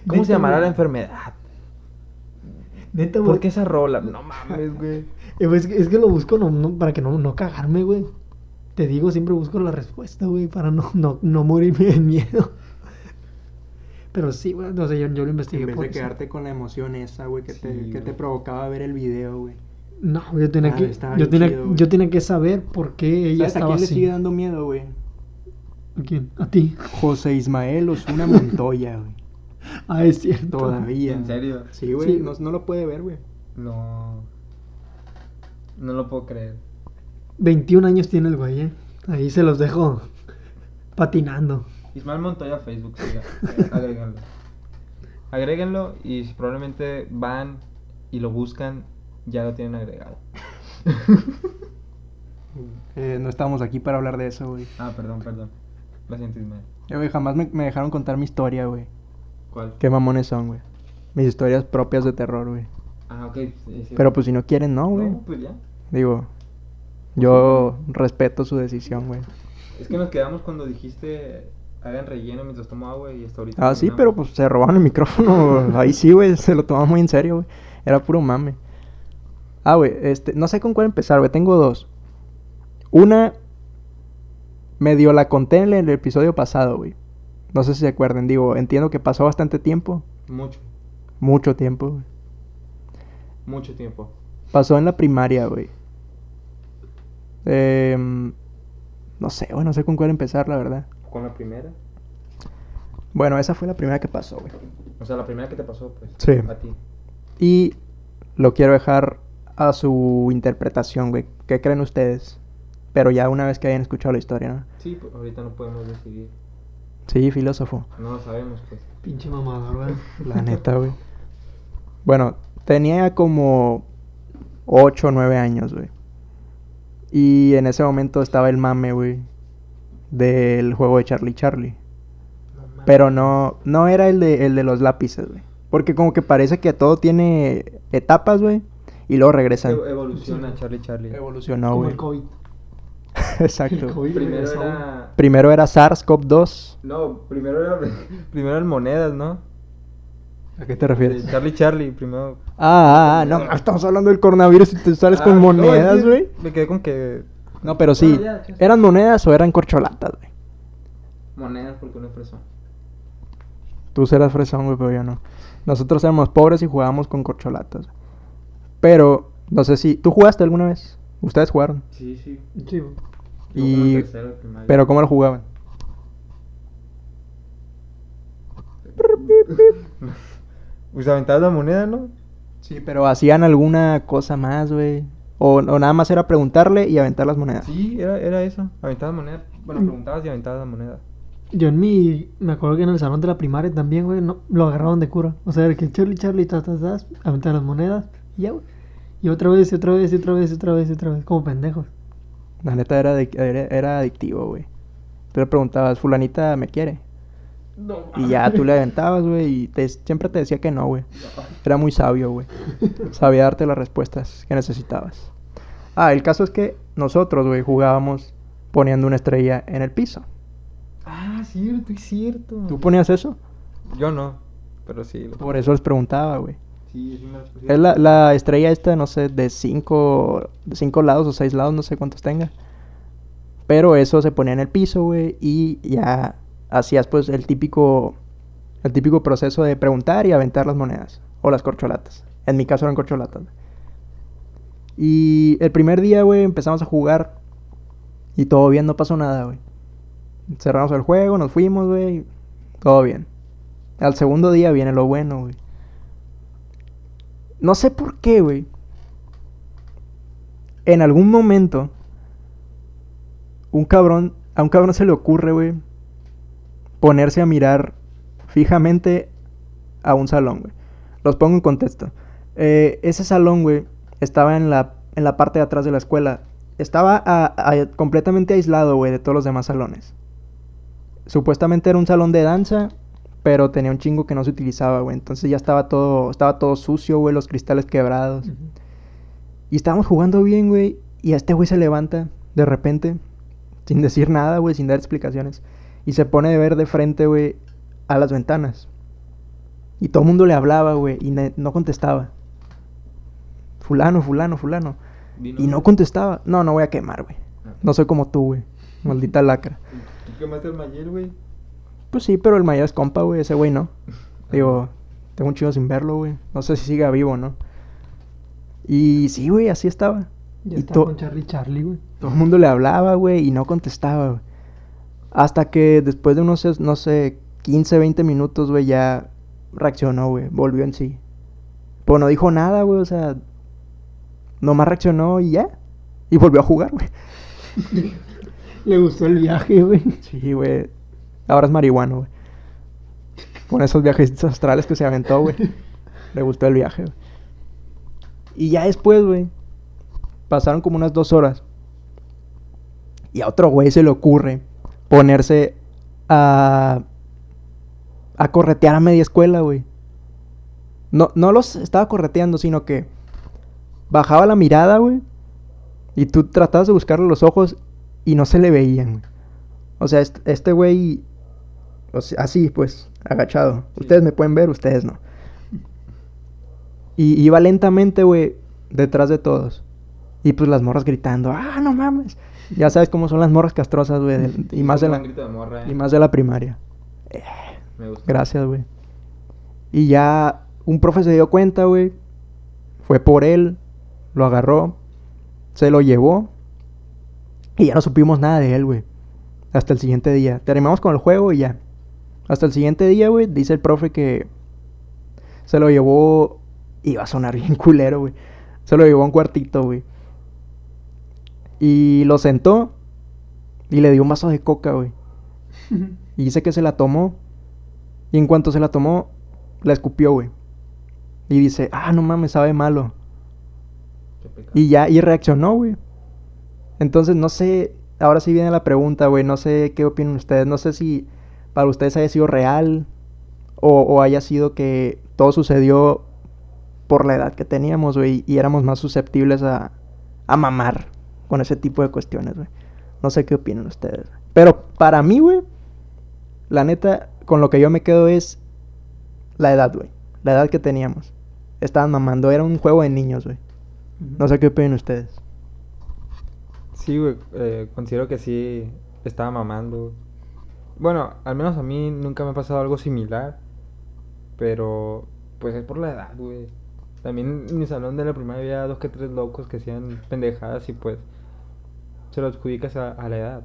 ¿Cómo Neta, se llamará güey. la enfermedad? Neta, güey. ¿Por qué esa rola? No mames, güey. Eh, güey, Es que, es que lo busco no, no- para que no, no cagarme, güey. Te digo, siempre busco la respuesta, güey, para no, no, no morirme de miedo. Pero sí, güey, o sea, yo, yo lo investigué En vez por de eso. quedarte con la emoción esa, güey, que, te, que te provocaba ver el video, güey. No, yo tenía Ah, que, yo tenía, chido, yo tenía que saber por qué ella ¿Sabes a estaba quién le sigue dando miedo, güey? ¿A quién? A ti. José Ismael Osuna Montoya, güey. Ah, es cierto. Todavía. ¿En serio? Sí, güey, Sí. no, no lo puede ver, güey. No. No lo puedo creer. 21 años tiene el güey, ¿eh? Ahí se los dejo patinando. Ismael Montoya Facebook, siga. Agréguenlo. Agréguenlo y si probablemente van y lo buscan, ya lo tienen agregado. Eh, no estamos aquí para hablar de eso, güey. Ah, perdón, perdón. Lo siento, Ismael. Eh, güey, jamás me, me dejaron contar mi historia, güey. ¿Cuál? Qué mamones son, güey. Mis historias propias de terror, güey. Ah, ok. sí. Pero pues si no quieren, no, güey. No, pues ya. Digo, yo respeto su decisión, güey. Es que nos quedamos cuando dijiste hagan relleno mientras tomo agua y hasta ahorita. Ah, sí, pero pues se robaron el micrófono. Ahí sí, güey, se lo tomaban muy en serio, güey. Era puro mame. Ah, güey, este, no sé con cuál empezar, güey. Tengo dos. Una, medio la conté en el episodio pasado, güey. No sé si se acuerdan, digo, entiendo que pasó bastante tiempo. Mucho, Mucho tiempo, güey. mucho tiempo. Pasó en la primaria, güey. Em, no sé, güey, no sé con cuál empezar, la verdad. ¿Con la primera? Bueno, esa fue la primera que pasó, güey. O sea, la primera que te pasó, pues. Sí. A ti. Y lo quiero dejar a su interpretación, güey. ¿Qué creen ustedes? Pero ya una vez que hayan escuchado la historia, ¿no? Sí, pues ahorita no podemos decidir. Sí, filósofo. No lo sabemos, pues. Pinche mamador, güey. La neta, güey. Bueno, tenía como 8 o 9 años, güey. Y en ese momento estaba el mame, güey, del juego de Charlie Charlie. Pero no, no era el de, el de los lápices, güey. Porque como que parece que todo tiene etapas, güey. Y luego regresan. Evo- Evoluciona Charlie Charlie. Evolucionó, Como güey. el COVID. Exacto. El COVID Primero era. Primero era SARS-CoV-2. No, primero era. Primero eran monedas, ¿no? ¿A qué te refieres? De Charlie Charlie, primero. Ah, ah, ah, no, estamos hablando del coronavirus y te sales Ah, con no, monedas, güey. Me quedé con que. No, pero sí. Bueno, ya, chas. ¿Eran monedas o eran corcholatas, güey? Monedas porque uno es fresón. Tú serás fresón, güey, pero yo no. Nosotros éramos pobres y jugábamos con corcholatas. Pero, no sé si... ¿Tú jugaste alguna vez? Ustedes jugaron. Sí, sí. Sí, Y... tercero. Pero, ¿cómo lo jugaban? Pues aventabas la moneda, ¿no? Sí, pero hacían alguna cosa más, güey. O, o nada más era preguntarle y aventar las monedas. Sí, era, era eso. Aventabas moneda. Bueno, Mm. preguntabas y aventabas la moneda. Yo en mi. Me acuerdo que en el salón de la primaria también, güey, no, lo agarraban de cura. O sea, el que Charlie, Charlie, tas, tas, tas, aventaban las monedas y ya, güey. Y otra vez, y otra vez, y otra vez, y otra vez, y otra vez, como pendejos. La neta era, adic- era, era adictivo, güey. Tú le preguntabas, fulanita me quiere. No. Y ya tú le aventabas, güey, y te- siempre te decía que no, güey. Era muy sabio, güey. Sabía darte las respuestas que necesitabas. Ah, el caso es que nosotros, güey, jugábamos poniendo una estrella en el piso. Ah, cierto, es cierto. ¿Tú ponías eso? Yo no, pero sí. lo- Por eso les preguntaba, güey. Sí. Es la, la estrella esta, no sé, de cinco, de cinco lados o seis lados, no sé cuántos tenga. Pero eso se ponía en el piso, güey, y ya hacías pues el típico, el típico proceso de preguntar y aventar las monedas o las corcholatas. En mi caso eran corcholatas. Y el primer día, güey, empezamos a jugar y todo bien, no pasó nada, güey. Cerramos el juego, nos fuimos, güey, todo bien. Al segundo día viene lo bueno, güey. No sé por qué, güey. En algún momento, un cabrón, a un cabrón se le ocurre, güey, ponerse a mirar fijamente a un salón, güey. Los pongo en contexto. Eh, ese salón, güey, estaba en la, en la parte de atrás de la escuela. Estaba completamente aislado, güey, de todos los demás salones. Supuestamente era un salón de danza, pero tenía un chingo que no se utilizaba, güey. Entonces ya estaba todo, estaba todo sucio, güey, los cristales quebrados. Y estábamos jugando bien, güey. Y este güey se levanta de repente, sin decir nada, güey, sin dar explicaciones. Y se pone de ver de frente, güey, a las ventanas. Y todo el mundo le hablaba, güey, y no contestaba. Fulano, fulano, fulano. Y no contestaba. No, no voy a quemar, güey. Ah. No soy como tú, güey. Maldita lacra. ¿Tú quemaste el Mayel, güey? Pues sí, pero el Maya es compa, güey. Ese güey no. Digo, tengo un chido sin verlo, güey. No sé si siga vivo, ¿no? Y sí, güey, así estaba. Ya Y está to- con Charlie Charlie, güey. Todo el mundo le hablaba, güey, y no contestaba, güey. Hasta que después de unos, no sé, 15, 20 minutos, güey, ya reaccionó, güey. Volvió en sí. Pero no dijo nada, güey, o sea... Nomás reaccionó y ya. Y volvió a jugar, güey. Le gustó el viaje, güey. Sí, güey. Ahora es marihuano, güey. Con esos viajes astrales que se aventó, güey. Le gustó el viaje, güey. Y ya después, güey. Pasaron como unas dos horas. Y a otro güey se le ocurre ponerse a. a corretear a media escuela, güey. No, no los estaba correteando, sino que bajaba la mirada, güey. Y tú tratabas de buscarle los ojos y no se le veían, güey. O sea, est- este güey. O sea, así, pues, agachado. Ustedes me pueden ver, ustedes no. Y iba lentamente, güey, detrás de todos. Y pues las morras gritando, ¡ah, no mames! Ya sabes cómo son las morras castrosas, güey. Y, más de la, de morra, eh. y más de la primaria. Me gusta. Gracias, güey. Y ya un profe se dio cuenta, güey. Fue por él, lo agarró, se lo llevó. Y ya no supimos nada de él, güey. Hasta el siguiente día. Terminamos con el juego y ya. Hasta el siguiente día, güey, dice el profe que se lo llevó. Iba a sonar bien culero, güey. Se lo llevó a un cuartito, güey. Y lo sentó y le dio un vaso de coca, güey. Y dice que se la tomó. Y en cuanto se la tomó, la escupió, güey. Y dice, ah, no mames, sabe malo. Y ya, y reaccionó, güey. Entonces, no sé, ahora sí viene la pregunta, güey. No sé qué opinan ustedes. No sé si para ustedes haya sido real o, o haya sido que todo sucedió por la edad que teníamos, güey. Y éramos más susceptibles a, a mamar con ese tipo de cuestiones, güey. No sé qué opinan ustedes. Pero para mí, güey, la neta, con lo que yo me quedo es la edad, güey. La edad que teníamos. Estaban mamando. Era un juego de niños, güey. No sé qué opinan ustedes. Sí, güey, eh, considero que sí estaba mamando. Bueno, al menos a mí nunca me ha pasado algo similar, pero pues es por la edad, güey. También en mi salón de la primaria había dos que tres locos que hacían pendejadas y pues se lo adjudicas a, a la edad.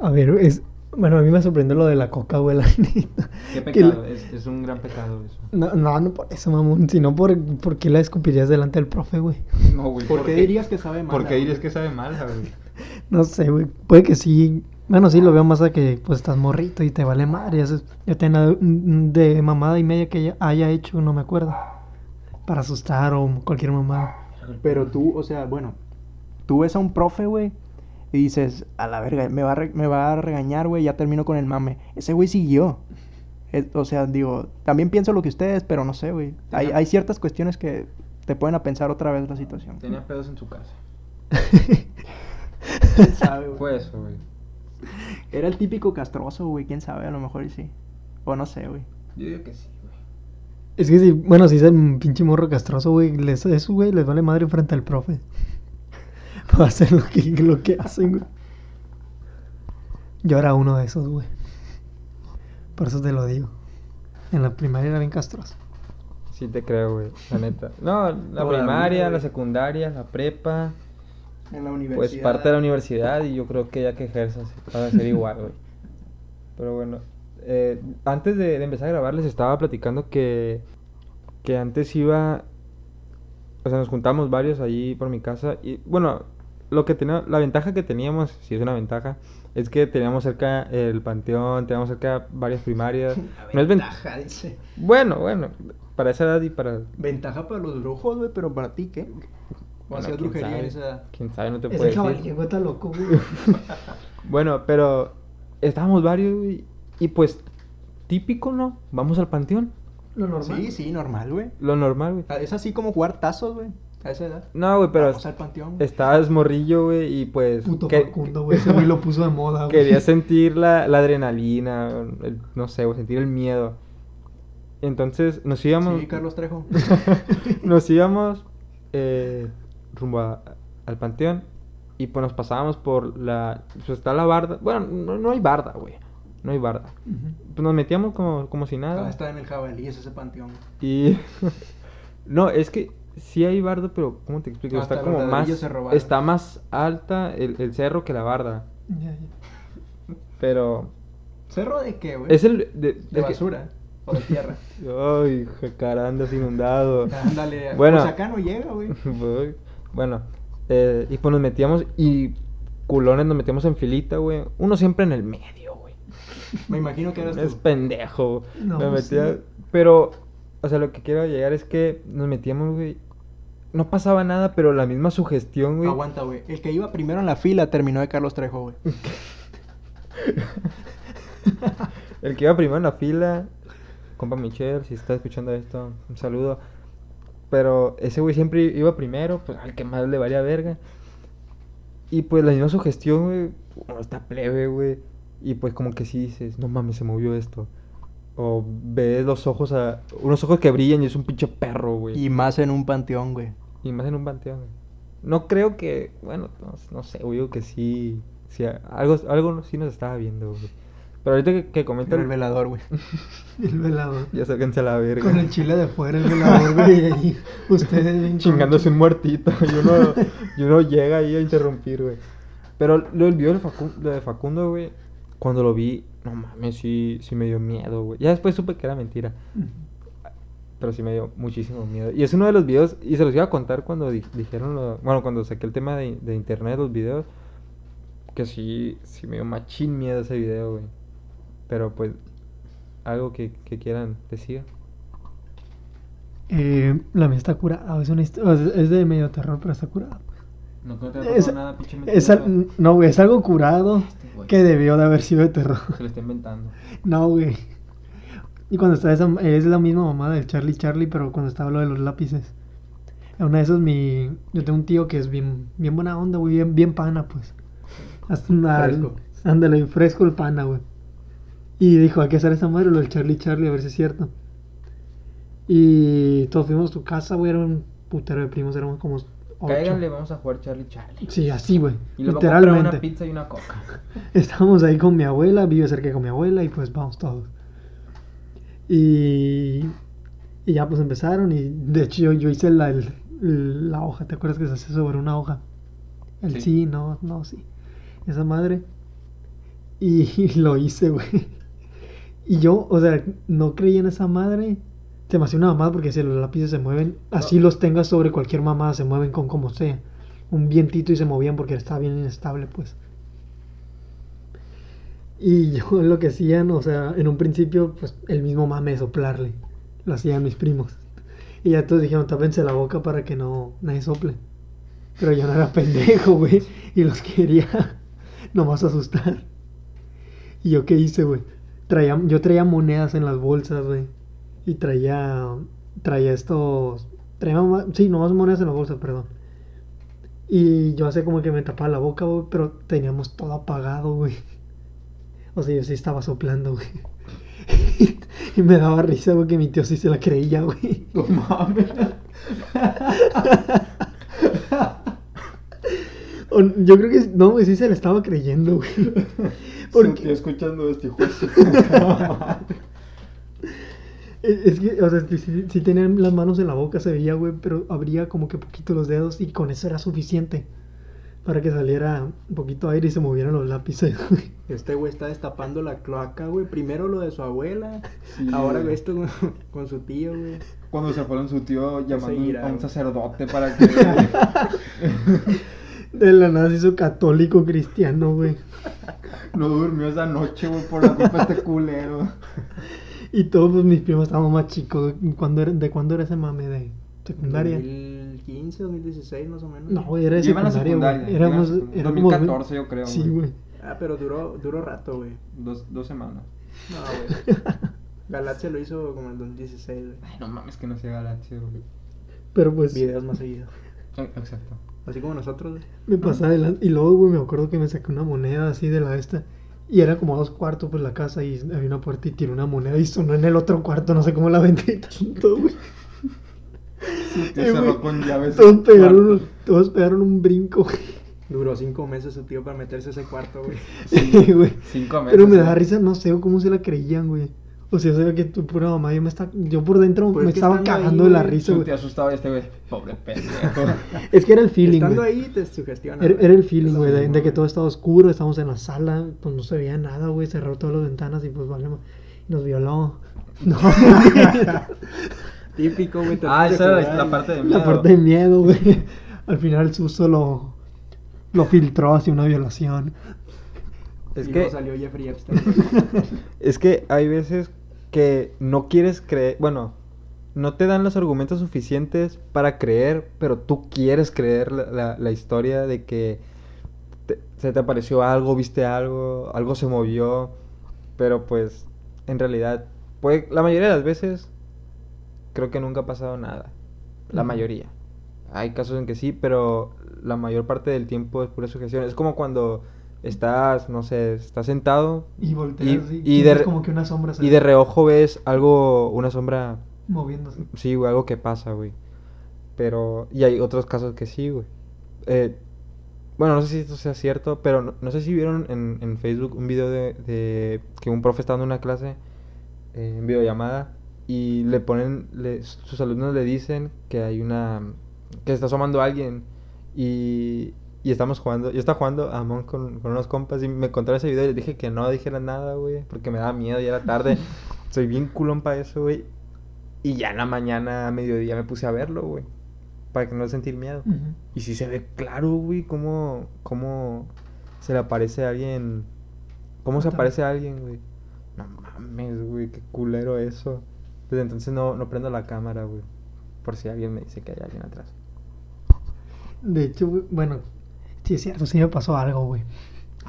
A ver, es. Bueno, a mí me sorprendió lo de la coca, güey, la neta. Qué la- pecado, es, es un gran pecado eso. No, no, no por eso, mamón, sino por, por qué la escupirías delante del profe, güey. No, güey. ¿Por qué dirías que sabe mal? ¿Por qué dirías que sabe mal, güey? No sé, güey. Puede que sí. Bueno, sí, lo veo más a que pues estás morrito y te vale madre. Eso tiene nada de mamada y media que haya hecho, no me acuerdo. Para asustar o cualquier mamada. Pero tú, o sea, bueno, tú ves a un profe, güey, y dices, a la verga, me va a, re- me va a regañar, güey, ya termino con el mame. Ese güey siguió. Es- o sea, digo, también pienso lo que ustedes, pero no sé, güey. Hay ciertas cuestiones que te pueden a pensar otra vez la situación. Tenía pedos en su casa. ¿Quién sabe, güey? Fue eso, güey. Era el típico castroso, güey, quién sabe, a lo mejor y sí. O no sé, güey. Yo digo que sí, güey. Es que si, bueno, si es el pinche morro castroso, güey, les, eso, güey, les vale madre frente al profe. Va a hacer lo que, lo que hacen, güey. Yo era uno de esos, güey. Por eso te lo digo. En la primaria era bien castroso. Sí te creo, güey, la neta. No, la primaria, la secundaria, la prepa, En la pues parte de la universidad y yo creo que ya que ejerzas va a ser igual, güey. Pero bueno, eh, antes de, de empezar a grabar les estaba platicando que, que antes iba, o sea, nos juntamos varios allí por mi casa y bueno, lo que tenía, la ventaja que teníamos, si es una ventaja, es que teníamos cerca el panteón, teníamos cerca varias primarias. No es ven- dice. Bueno, bueno, para esa edad y para Ventaja para los brujos, güey, pero para ti, ¿qué? O Bueno, hacías brujería en sabe, esa edad. quién sabe, no te puedo Ese decir. caballero está loco, güey. Bueno, pero estábamos varios güey, y pues típico, ¿no? Vamos al panteón, Lo normal. Sí, sí, normal, güey. lo normal, güey. Ah, Es así como jugar tazos, güey, a esa edad. No, güey, pero Vamos al panteón. güey. estabas morrillo, güey, y pues Puto que- Facundo, güey. Ese güey lo puso de moda, güey. quería sentir la, la adrenalina, el- no sé, güey, sentir el miedo. Entonces nos íbamos Sí, Carlos Trejo. nos íbamos eh, rumbo a- al panteón Y pues nos pasábamos por la. Pues está la barda. Bueno, no, no hay barda, güey. No hay barda. Pues nos metíamos como, como si nada. Ah, está en el jabalí, es ese panteón. Y. no, es que sí hay barda, pero ¿cómo te explico? Hasta está como más. Está más alta el, el cerro que la barda. Ya, ya. Pero. ¿Cerro de qué, güey? Es el. De, ¿De que- basura? ¿O de tierra? Ay, jacara, andas inundado. Ándale. Bueno. Pues acá no llega, güey. Bueno, eh, y pues nos metíamos y culones nos metíamos en filita, güey. Uno siempre en el medio, güey. Me imagino que eras Es tú. pendejo. No, me metía, sí. pero, o sea, lo que quiero llegar es que nos metíamos, güey. No pasaba nada, pero la misma sugestión, güey. Aguanta, güey. El que iba primero en la fila terminó de Carlos Trejo, güey. El que iba primero en la fila, compa Michelle, si está escuchando esto, un saludo. Pero ese güey siempre iba primero, pues al que más le valía verga. Y pues la misma sugestión, güey, uno está plebe, güey. Y pues como que sí dices, no mames, se movió esto. O ves los ojos a... Unos ojos que brillan y es un pinche perro, güey. Y más en un panteón, güey. Y más en un panteón. güey. No creo que, bueno, no, no sé, güey, que sí, sí, algo, algo sí nos estaba viendo, güey. Pero ahorita que, que comenta el velador, güey. El velador. ya sáquense a la verga. Con el chile de fuera, el velador, güey. Y ahí ustedes bien Chingándose un muertito y uno, y uno llega ahí a interrumpir, güey. Pero lo del video de Facundo, lo de Facundo, güey, cuando lo vi, no mames, sí, sí me dio miedo, güey. Ya después supe que era mentira. Pero sí me dio muchísimo miedo. Y es uno de los videos, y se los iba a contar cuando di- dijeron, lo- bueno, cuando saqué el tema de, de internet, los videos, que sí, sí me dio machín miedo ese video, güey. Pero pues, algo que, que quieran decir. Eh, la mía está curada. Es, una es de medio terror, pero está curada. No, no te ha pasado nada, Es al- no, güey, es algo curado Este que debió de haber sido de terror. Se lo está inventando. No, güey. Y cuando está esa, es la misma mamá del Charlie Charlie, pero cuando estaba lo de los lápices. Una de esas, mi. Yo tengo un tío que es bien, bien buena onda, güey, bien, bien pana, pues. Hasta una- Fresco. Ándale, fresco el pana, güey. Y dijo, hay que hacer esa madre, lo del Charlie Charlie, a ver si es cierto. Y todos fuimos a su casa, güey, era un putero de primos, éramos como ocho. Cáiganle, vamos a jugar Charlie Charlie. Sí, así, güey. Y luego comprar Literalmente. una pizza y una coca. Estábamos ahí con mi abuela, vive cerca con mi abuela y pues vamos todos. Y, y ya pues empezaron y de hecho yo, yo hice la, el- la hoja, ¿te acuerdas que se hace sobre una hoja? El sí, Sí. no, no, sí. Esa madre. Y, lo hice, güey. Y yo, o sea, no creí en esa madre. Se me hacía una mamada porque si los lápices se mueven, así los tengas sobre cualquier mamada, se mueven con como sea. Un vientito y se movían porque estaba bien inestable, pues. Y yo lo que hacían, o sea, en un principio, pues el mismo mame de soplarle. Lo hacían mis primos. Y ya todos dijeron, tápense la boca para que no nadie sople. Pero yo no era pendejo, güey. Y los quería nomás asustar. ¿Y yo qué hice, güey? Traía, yo traía monedas en las bolsas, güey. Y traía, traía estos... Traía, sí, nomás monedas en las bolsas, perdón. Y yo hacía como que me tapaba la boca, güey, pero teníamos todo apagado, güey. O sea, yo sí estaba soplando, güey. y me daba risa, güey, que mi tío sí se la creía, güey. No mames. Yo creo que no, güey, sí se la estaba creyendo, güey. Porque escuchando este de su es que, o sea, si, tenían las manos en la boca se veía, güey, pero abría como que poquito los dedos y con eso era suficiente para que saliera un poquito aire y se movieran los lápices, güey. Este güey está destapando la cloaca, güey. Primero lo de su abuela. Sí, ahora güey. esto con, con su tío, güey. Cuando se fueron su tío llamando Seguirá, a un güey. sacerdote para que. De la nada se hizo católico cristiano, güey. no durmió esa noche, güey, por la culpa de este culero. Y todos pues, mis primos estábamos más chicos. ¿Cuándo era- ¿De cuándo era ese mame de secundaria? 2015, 2016 más o menos. No, güey, era de secundaria, secundaria, güey. Éramos, éramos 2014 yo creo, Sí, güey. güey. Ah, pero duró, duró rato, güey. Dos, dos semanas. No, güey. Galaxia lo hizo como en 2016, güey. Ay, no mames que no sea Galaxia, güey. Pero pues Videos más seguidos. Exacto. Así como nosotros, güey. me pasaba adelante. Y luego, güey, me acuerdo que me saqué una moneda así de la esta. Y era como a dos cuartos pues la casa y había una puerta y tiré una moneda y sonó en el otro cuarto. No sé cómo la vendí tanto, güey. Te Eh, cerró güey, con llaves. Todos pegaron, todos pegaron un brinco, güey. Duró cinco meses su tío para meterse a ese cuarto, güey. Sí, güey. Cinco meses. Pero me da risa, no sé cómo se la creían, güey. O sea, sabía que tu pura mamá, yo me está, yo por dentro Pues me es estaba cagando de la risa, güey. tío asustado y este güey. Pobre pendejo. Es que era el feeling, Estando güey. ahí te sugestiona. Era, el feeling, Es güey, de, que todo estaba oscuro, estábamos en la sala, pues no se veía nada, güey, cerró todas las ventanas y pues vale, nos violó. No, Típico, güey. te Ah, esa era la, parte de miedo. la parte de miedo, güey. Al final el susto lo, lo filtró hacia una violación. Es y que, salió Jeffrey Epstein. es que hay veces que no quieres creer, bueno, no te dan los argumentos suficientes para creer, pero tú quieres creer la, la- la historia de que te- se te apareció algo, viste algo, algo se movió, pero pues en realidad, puede, la mayoría de las veces creo que nunca ha pasado nada, la mayoría. Hay casos en que sí, pero la mayor parte del tiempo es pura sugestión. Es como cuando estás, no sé, estás sentado Y volteas y, y, tienes de, como que una sombra y de reojo ves algo, una sombra, moviéndose. sí, güey, algo que pasa, güey. Pero, y hay otros casos que sí, güey. Eh, bueno, no sé si esto sea cierto, pero no, no sé si vieron en, en Facebook un video de, de que un profe está dando una clase eh, en videollamada y le ponen, le- sus alumnos le dicen que hay una, que está asomando alguien y, y estamos jugando, yo estaba jugando a Among con, con unos compas y me contaron ese video y les dije que no dijeran nada, güey, porque me daba miedo, ya era tarde, soy bien culón para eso, güey. Y ya en la mañana, a mediodía, me puse a verlo, güey, para que no sentir miedo. Y sí se ve claro, güey, cómo, cómo se le aparece a alguien. ¿Cómo se aparece a alguien, güey? No mames, güey, qué culero eso. Desde entonces no, no prendo la cámara, güey. Por si alguien me dice que hay alguien atrás. De hecho, bueno, sí es cierto, sí me pasó algo, güey.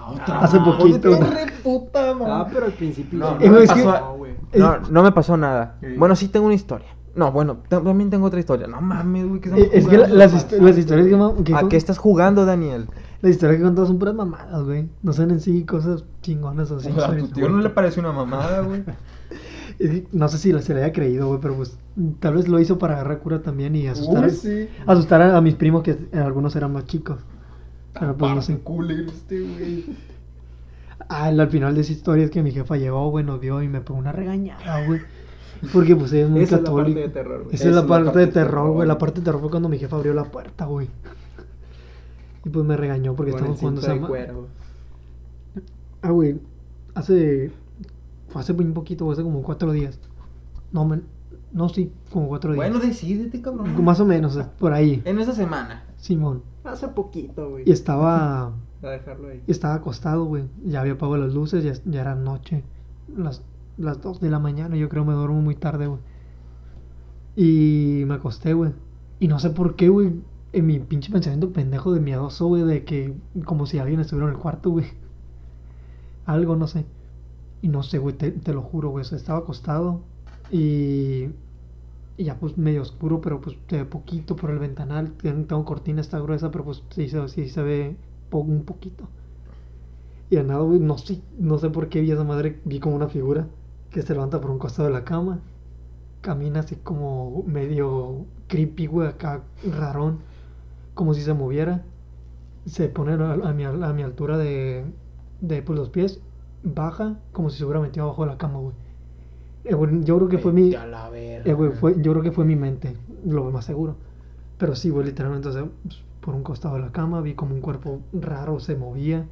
Otra Hace vez. poquito. Re puta, Ah, pero al principio. No, no me pasó- güey. No, no me pasó nada. Sí. Bueno, sí tengo una historia. No, bueno, ta- también tengo otra historia. No mames, güey, ¿qué Eh, Es que la- las, histo- las historias que, que ¿A con- qué estás jugando, Daniel? las historias que contado son puras mamadas, güey. No son en sí cosas chingonas o así. O sea, a tu tío no le parece una mamada, güey. Que No sé si se le haya creído, güey, pero pues tal vez lo hizo para agarrar cura también y asustar, Uy, a- sí. asustar a, a mis primos que algunos eran más chicos. Pero pues no sé. culero este, güey. Ah, al final de esa historia es que mi jefa llegó, güey, nos vio y me pegó una regañada, güey. Porque pues ella es muy Esa es la parte de terror, güey. Esa es la parte de terror, güey. La parte de terror fue cuando mi jefa abrió la puerta, güey. Y pues me regañó porque estábamos jugando esa. Ah, güey, hace. Fue hace muy poquito, güey, hace como cuatro días. No, men- no, sí, como cuatro días. Bueno, decídete, cabrón. Más o menos, por ahí. En esa semana. Simón. Hace poquito, güey. Y estaba. A dejarlo ahí. y estaba acostado, güey. Ya había apagado las luces, ya, ya era noche. Las, las dos de la mañana, yo creo me duermo muy tarde, güey. Y me acosté, güey. Y no sé por qué, güey. En mi pinche pensamiento pendejo de miedoso, güey, de que como si alguien estuviera en el cuarto, güey. Algo, no sé. Y no sé, güey, te, te lo juro, güey. o sea, estaba acostado y, y ya pues medio oscuro, pero pues se ve poquito por el ventanal. Tengo, cortina, está gruesa, pero pues sí, se- sí se ve un poquito. Y nada, güey, no sé, no sé por qué vi a esa madre, vi como una figura que se levanta por un costado de la cama. Camina así como medio creepy, güey, acá rarón. Como si se moviera. Se pone a, a mi, a mi altura de, de pues, los pies. Baja como si se hubiera metido abajo de la cama, güey. Güey, yo creo que fue mi... La verga. Fue, yo creo que fue mi mente, lo más seguro. Pero sí, güey, literalmente, o sea, pues, por un costado de la cama vi como un cuerpo raro se movía,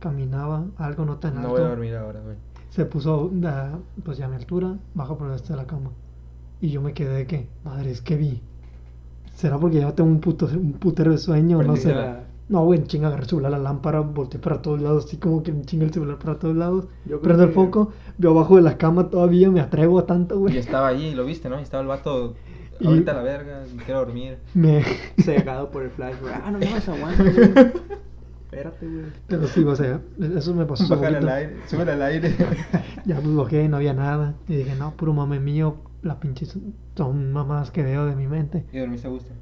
caminaba, algo no tan No alto. voy a dormir ahora, güey. Se puso, pues ya a mi altura, bajo por el este de la cama. Y yo me quedé de que, madre, es que vi. ¿Será porque ya tengo un, puto, un putero de sueño? No sé. No, güey, en chinga agarré el celular, la lámpara, volteé para todos lados, así como que chinga el celular para todos lados. Yo Prendo el que- foco, veo abajo de la cama todavía, me atrevo a tanto, güey. Y estaba allí, lo viste, ¿no? Y estaba el vato. Y- Ahorita a la verga, quiero dormir. Me... Cegado por el flash, güey. Ah, no me vas a aguantar, güey. Espérate, güey. Pero sí, o sea, eso me pasó. Bájale al aire, súbele al aire. Ya pues bajé, no había nada. Y dije, no, puro mame mío, la pinche son mamadas que veo de mi mente. y dormiste a gusto.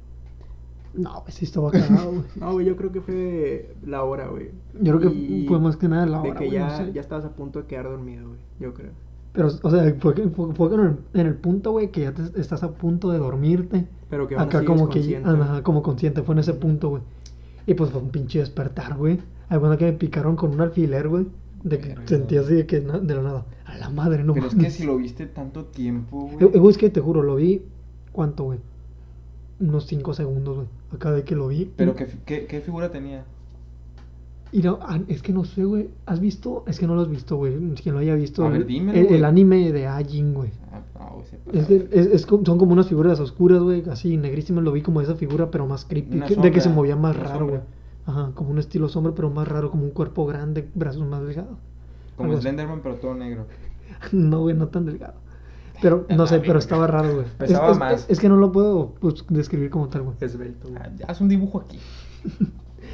No, pues sí estaba cagado, güey. No, güey, yo creo que fue la hora, güey. Yo creo que fue más que nada la De hora, que güey, no ya, sé. ya estabas a punto de quedar dormido, güey. Yo creo. Pero, o sea, fue, que- fue, fue que en, el, en el punto, güey, que ya te- estás a punto de dormirte. Pero que aún Acá así como que, consciente. ajá, como consciente, fue en ese punto, güey. Y pues fue un pinche despertar, güey. Hay cuando que me picaron con un alfiler, güey. De que Verga. sentí así de que na- de la nada. A la madre, no Pero es que si lo viste tanto tiempo, Eh, güey. eh, güey, es que te juro, lo vi. ¿Cuánto, güey? Unos 5 segundos, güey. Acá de que lo vi. Pero ¿qué, qué, qué figura tenía? Y no, ah, es que no sé, güey. ¿Has visto? Es que no lo has visto, güey. Quien lo haya visto. A ver, el- dímelo, el, el anime de Ajin, güey. Ah, ah, güey, se Es que es, es son como unas figuras oscuras, güey, así negrísimas. Lo vi como esa figura, pero más creepy. De que se movía más raro, güey. Ajá, como un estilo sombra, pero más raro, como un cuerpo grande, brazos más delgados. Como. Slenderman, pero todo negro. No, güey, no tan delgado. Pero, no sé, pero estaba raro, güey. Es, Pesaba es- más. es que no lo puedo pues, describir como tal, güey. Esbelto, güey. Ah, haz un dibujo aquí.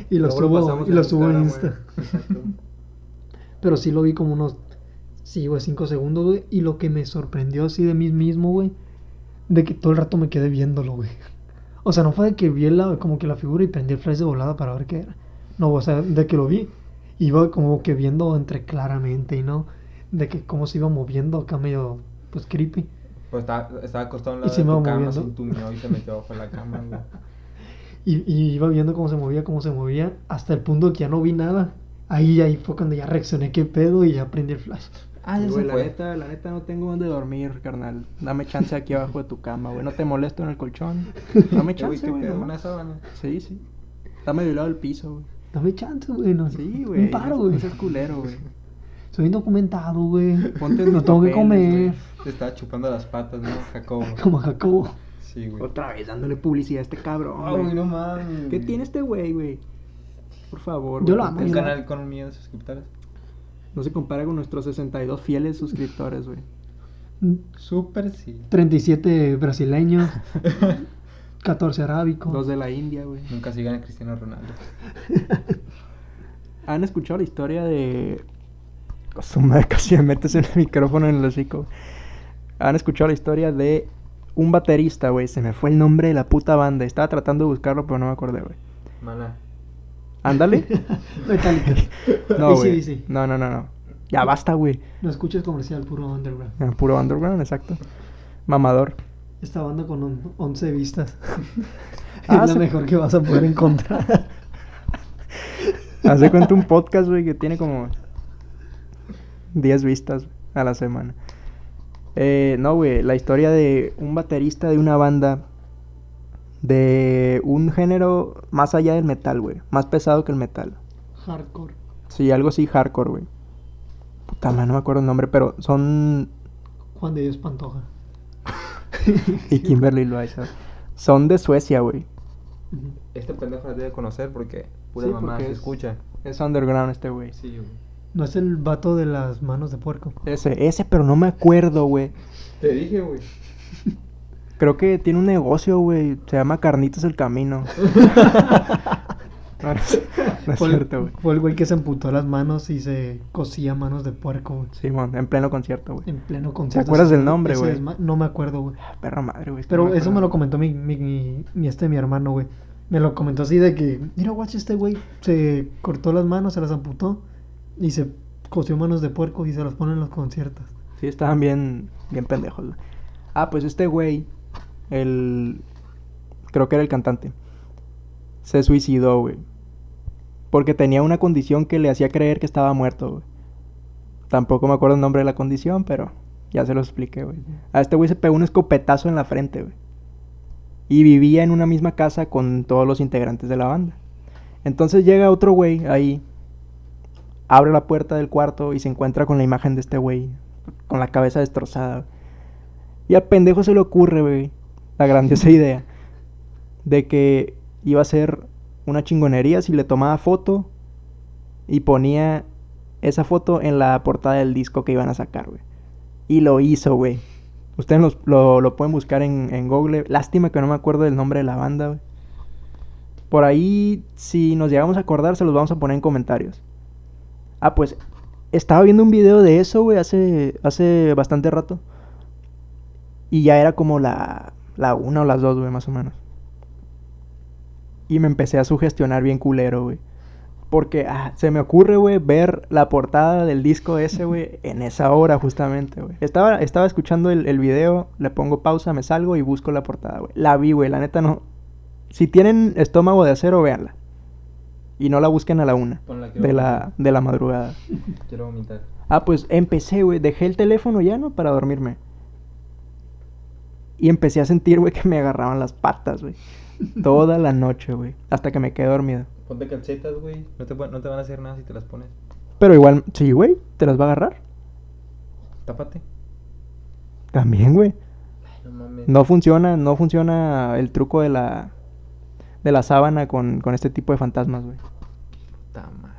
Y lo Luego subo, y en lo subo en Instagram, Insta. Pero sí lo vi como unos, sí, güey, cinco segundos, güey. Y lo que me sorprendió así de mí mismo, güey, de que todo el rato me quedé viéndolo, güey. O sea, no fue de que vi la, como que la figura y prendí el flash de volada para ver qué era. No, o sea, de que lo vi, iba como que viendo entre claramente y no, de que cómo se iba moviendo acá medio, pues, creepy. Pues estaba, estaba acostado en Y la se de me tu va cama, moviendo. se entumió y se metió abajo de la cama, güey. Y, y iba viendo cómo se movía, cómo se movía, hasta el punto que ya no vi nada. Ahí, ahí fue cuando ya reaccioné, qué pedo, y ya prendí el flash. Ah, ya güey, se la fue. neta, la neta no tengo dónde dormir, carnal. Dame chance aquí abajo de tu cama, güey. No te molesto en el colchón. Dame güey, chance, ¿qué güey. no Una sábana. Sí, sí. Dame del lado del piso, güey. Dame chance, güey, no Sí, güey. Un paro, güey. No seas culero, güey. Soy indocumentado, güey. Ponte en no tengo que comer. Te estaba chupando las patas, ¿no, Jacobo? Como Jacobo. Sí, güey. Otra vez dándole publicidad a este cabrón, Ay, güey. no mames. ¿Qué tiene este güey, güey? Por favor, Yo güey, lo amo, Un canal con un millón de suscriptores. No se compara con nuestros 62 fieles suscriptores, güey. Súper sí. 37 brasileños. 14 arábicos. Los de la India, güey. Nunca sigan a Cristiano Ronaldo. ¿Han escuchado la historia de... Su madre, casi me metes el micrófono en el hocico. ¿Han escuchado la historia de un baterista, güey? Se me fue el nombre de la puta banda. Estaba tratando de buscarlo, pero no me acordé, güey. Mana. Ándale. Metallica. No, güey. No, no, no, no. Ya basta, güey. No escuches comercial, puro underground. Ah, Puro underground, exacto. Mamador. Esta banda con on- 11 vistas. Ah, es la se- mejor que vas a poder encontrar. Hace cuenta un podcast, güey, que tiene como 10 vistas a la semana. Eh, no, güey, la historia de un baterista de una banda de un género más allá del metal, güey. Más pesado que el metal. Hardcore. Sí, algo así hardcore, güey. Puta madre, no me acuerdo el nombre, pero son... Juan de Dios Pantoja. y Kimberly Loaiza. Son de Suecia, güey. Este pendejo la debe conocer porque pura Sí, mamá porque se es- escucha. Es underground este, güey. Sí, güey. No es el vato de las manos de puerco. Ese, ese, pero no me acuerdo, güey. Te dije, güey. Creo que tiene un negocio, güey. Se llama Carnitas el Camino. no, no es, no es Fue, cierto, güey. fue el güey que se amputó las manos y se cosía manos de puerco, güey. Simón, en pleno concierto, güey. En pleno concierto. acuerdas Ese- del nombre, güey? No me acuerdo, güey. Ah, Perra madre, güey. Pero me eso me lo comentó mi, mi, mi, mi este, mi hermano, güey. Me lo comentó así de que, mira, guacha, este güey se cortó las manos, se las amputó y se cosió manos de puerco y se las pone en los conciertos. Sí, estaban bien, bien pendejos. Ah, pues este güey, el... Creo que era el cantante. Se suicidó, güey. Porque tenía una condición que le hacía creer que estaba muerto, güey. Tampoco me acuerdo el nombre de la condición, pero ya se lo expliqué, güey. A este güey se pegó un escopetazo en la frente, güey. Y vivía en una misma casa con todos los integrantes de la banda. Entonces llega otro güey ahí, abre la puerta del cuarto y se encuentra con la imagen de este güey, con la cabeza destrozada. Y al pendejo se le ocurre, güey, la grandiosa idea de que iba a ser una chingonería si le tomaba foto y ponía esa foto en la portada del disco que iban a sacar, güey. Y lo hizo, güey. Ustedes lo pueden buscar en, en Google. Lástima que no me acuerdo del nombre de la banda, güey. Por ahí, si nos llegamos a acordar, se los vamos a poner en comentarios. Ah, pues estaba viendo un video de eso, güey, hace, hace bastante rato. Y ya era como la, la una o las dos, güey, más o menos. Y me empecé a sugestionar bien culero, güey. Porque ah, se me ocurre, güey, ver la portada del disco ese, güey, en esa hora justamente, güey. Estaba, estaba escuchando el, el video, le pongo pausa, me salgo y busco la portada, güey. La vi, güey, la neta no. Si tienen estómago de acero, véanla. Y no la busquen a la una de la, de la madrugada. Quiero vomitar. Ah, pues empecé, güey. Dejé el teléfono ya, ¿no? Para dormirme. Y empecé a sentir, güey, que me agarraban las patas, güey. Toda la noche, güey. Hasta que me quedé dormido. Ponte calcetas, güey. No te, va- no te van a hacer nada si te las pones. Pero igual, sí, güey. ¿Te las va a agarrar? Tápate. También, güey. Ay, no mames. No funciona, no funciona el truco de la de la sábana con, con este tipo de fantasmas, güey. Puta madre.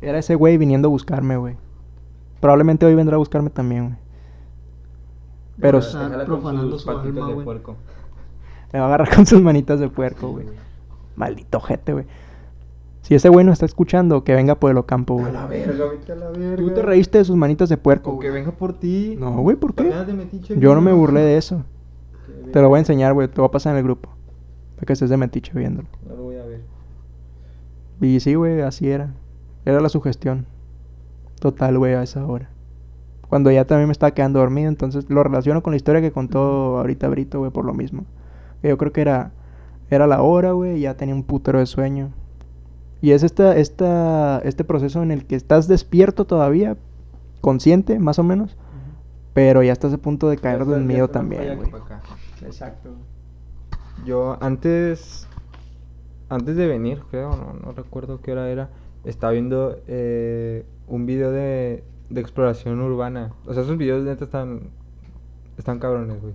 Era ese güey viniendo a buscarme, güey. Probablemente hoy vendrá a buscarme también, güey. Pero Está s- Déjala con profanando sus su patitas alma, de puerco. me va a agarrar con sus manitas de puerco, güey. Maldito jete, güey. Si ese güey no está escuchando, que venga por el Ocampo, güey. A la verga, vete a la verga. Tú te reíste de sus manitas de puerco, Con que venga por ti. No, güey, ¿por qué? Yo no me burlé de eso. Te lo voy a enseñar, güey. Te voy a pasar en el grupo. Para que estés de metiche viéndolo. No lo voy a ver. Y sí, güey, así era. Era la sugestión. Total, güey, a esa hora. Cuando ya también me estaba quedando dormido, entonces lo relaciono con la historia que contó ahorita Brito, güey, por lo mismo. Yo creo que era, era la hora, güey, y ya tenía un putero de sueño. Y es esta, esta, este proceso en el que estás despierto todavía, consciente, más o menos, pero ya estás a punto de caer del miedo también, güey. Exacto. Yo antes, antes de venir, creo, no, no recuerdo qué hora era, estaba viendo eh, un video de, de exploración urbana. O sea, esos videos neta están, están cabrones, güey.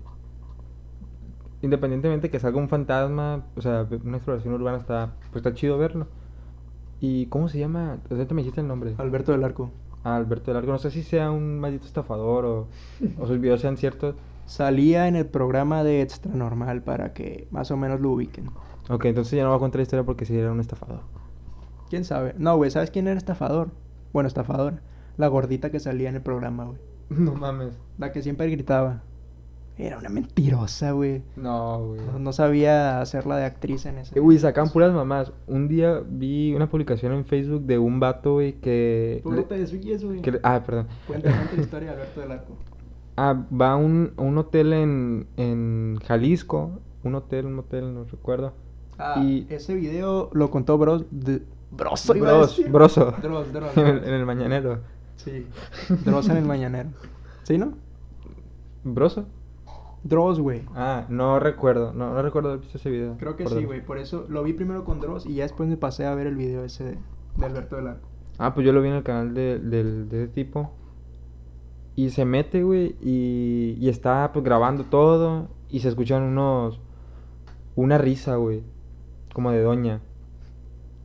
Independientemente que salga un fantasma, o sea, una exploración urbana está, pues está chido verlo. ¿Y cómo se llama? Ahorita me dijiste el nombre. Alberto del Arco. Ah, Alberto del Arco. No sé si sea un maldito estafador o, o sus videos sean ciertos. Salía en el programa de Extra Normal para que más o menos lo ubiquen. Ok, entonces ya no voy a contar la historia porque si era un estafador. ¿Quién sabe? No, güey, ¿sabes quién era estafador? Bueno, estafadora. La gordita que salía en el programa, güey. No mames. La que siempre gritaba. Era una mentirosa, güey. No, güey. No, no sabía hacerla de actriz en ese. Eh, Güey, sacan puras mamás. Un día vi una publicación en Facebook de un vato, güey, que... Tú no te desvíes, güey. que Ah, perdón. Cuéntame la historia de Alberto del Arco. Ah, va a un, a un hotel en, en Jalisco. Un hotel, un hotel, no recuerdo. Ah, Y- ese video lo contó Bros. De... Broso, iba a Bros, decir. broso. En el, Dross. en el mañanero. Sí. Dross en el mañanero. ¿Sí, no? ¿Broso? Dross, güey. Ah, no recuerdo. No, no recuerdo haber visto ese video. Creo que sí, güey. Por eso lo vi primero con Dross y ya después me pasé a ver el video ese de, de Alberto del Arco. Ah, pues yo lo vi en el canal de, del- de ese tipo. Y se mete, güey, y, y está pues grabando todo. Y se escuchan unos. Una risa, güey. Como de doña.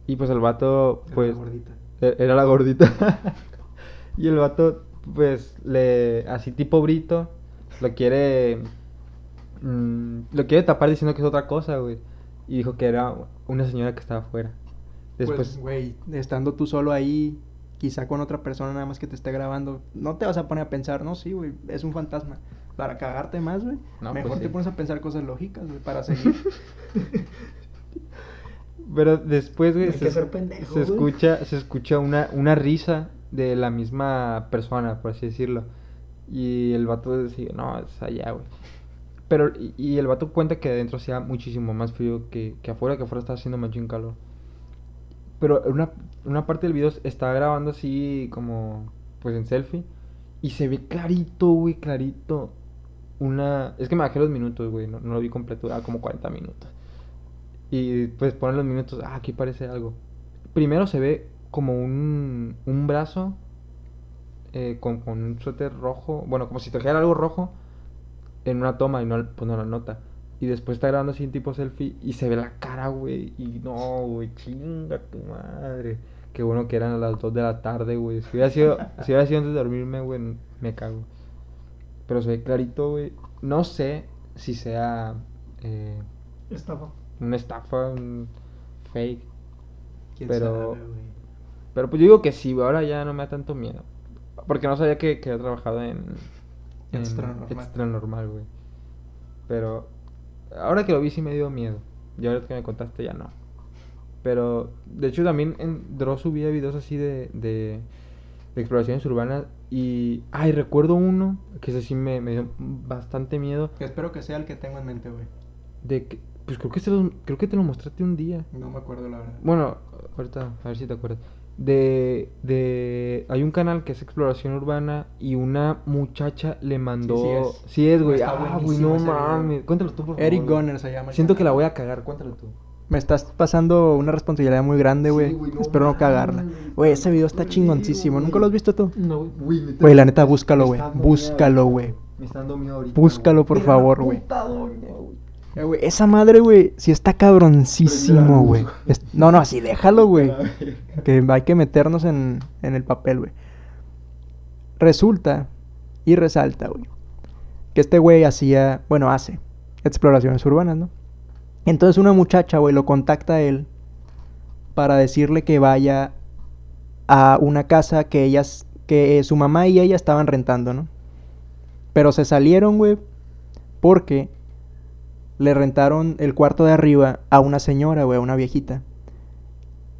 Y pues el vato, Era pues. la gordita. e- Era la gordita. y el vato, pues, le. Así tipo brito. Lo quiere. mm, lo quiere tapar diciendo que es otra cosa, güey. Y dijo que era una señora que estaba afuera. Después. Pues, güey, estando tú solo ahí, quizá con otra persona nada más que te esté grabando, no te vas a poner a pensar, no, sí, güey, es un fantasma. Para cagarte más, güey, No, mejor pues te sí. pones a pensar cosas lógicas, güey, para seguir. Pero después, güey, se, pendejo, escucha, se escucha una, una risa de la misma persona, por así decirlo. Y el vato decía, no, es allá, güey. Pero, y, y el vato cuenta que adentro hacía muchísimo más frío que, que afuera, que afuera estaba haciendo machín calor. Pero una, una parte del video está grabando así como, pues en selfie. Y se ve clarito, güey, clarito. Una... Es que me bajé los minutos, güey, no, no lo vi completo, era como 40 minutos. Y pues ponen los minutos, ah, aquí parece algo. Primero se ve como un, un brazo eh, con, con un suéter rojo, bueno, como si trajera algo rojo en una toma y no, pues no la nota. Y después está grabando así en tipo selfie y se ve la cara, güey. Y no, güey, chinga tu madre. Qué bueno que eran a las 2 de la tarde, güey. Si hubiera sido, si hubiera sido antes de dormirme, güey, me cago. Pero se ve clarito, güey. No sé si sea eh, Estaba. una estafa, un fake. ¿Quién Pero- sabe? Pero pues yo digo que sí, güey, ahora ya no me da tanto miedo. Porque no sabía que, que había trabajado en, en Extra normal. Extra normal, güey. Pero ahora que lo vi sí me dio miedo. Y ahora que me contaste ya no. Pero de hecho también en Dross subía videos así de, de, de exploraciones urbanas. Y, ay, recuerdo uno que ese sí me, me dio bastante miedo. Espero que sea el que tengo en mente, güey. De que Pues creo que, se lo- creo que te lo mostraste un día. No me acuerdo la verdad. Bueno, ahorita, a ver si te acuerdas. De, de, hay un canal que es exploración urbana y una muchacha le mandó. sí es. Sí es, güey. Ah, güey, no mames. Cuéntalo tú, por favor. Eric. Gunner se llama. Siento que la voy a cagar, cuéntalo tú. Me estás pasando una responsabilidad muy grande, güey. Sí, güey, no Espero no cagarla. Güey, ese video está chingoncísimo. ¿Nunca lo has visto tú? No, güey. Güey, la neta, búscalo, güey. Búscalo, güey. Me está dando miedo ahorita. Búscalo, por Mira favor, güey. Eh, güey, esa madre, güey, sí está cabroncísimo, güey. Es- No, no, así déjalo, güey. Que hay que meternos en, en el papel, güey. Resulta y resalta, güey, que este güey hacía, bueno, hace exploraciones urbanas, ¿no? Entonces una muchacha, güey, lo contacta a él para decirle que vaya a una casa que ellas, que su mamá y ella estaban rentando, ¿no? Pero se salieron, güey, porque le rentaron el cuarto de arriba a una señora, güey, a una viejita,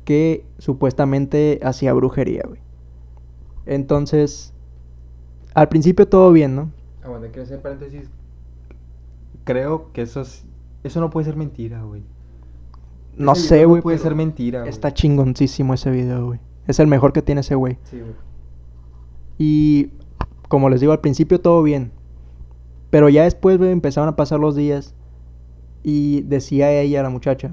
que supuestamente hacía brujería, güey. Entonces, al principio todo bien, ¿no? Aguanta, quiero hacer paréntesis. Creo que eso es... Eso no puede ser mentira, güey. No Ese sé, güey. No puede ser mentira. Está chingoncísimo ese video, güey. Es el mejor que tiene ese güey. Sí, güey. Y como les digo, al principio todo bien. Pero ya después, güey, empezaron a pasar los días. Y decía ella, la muchacha,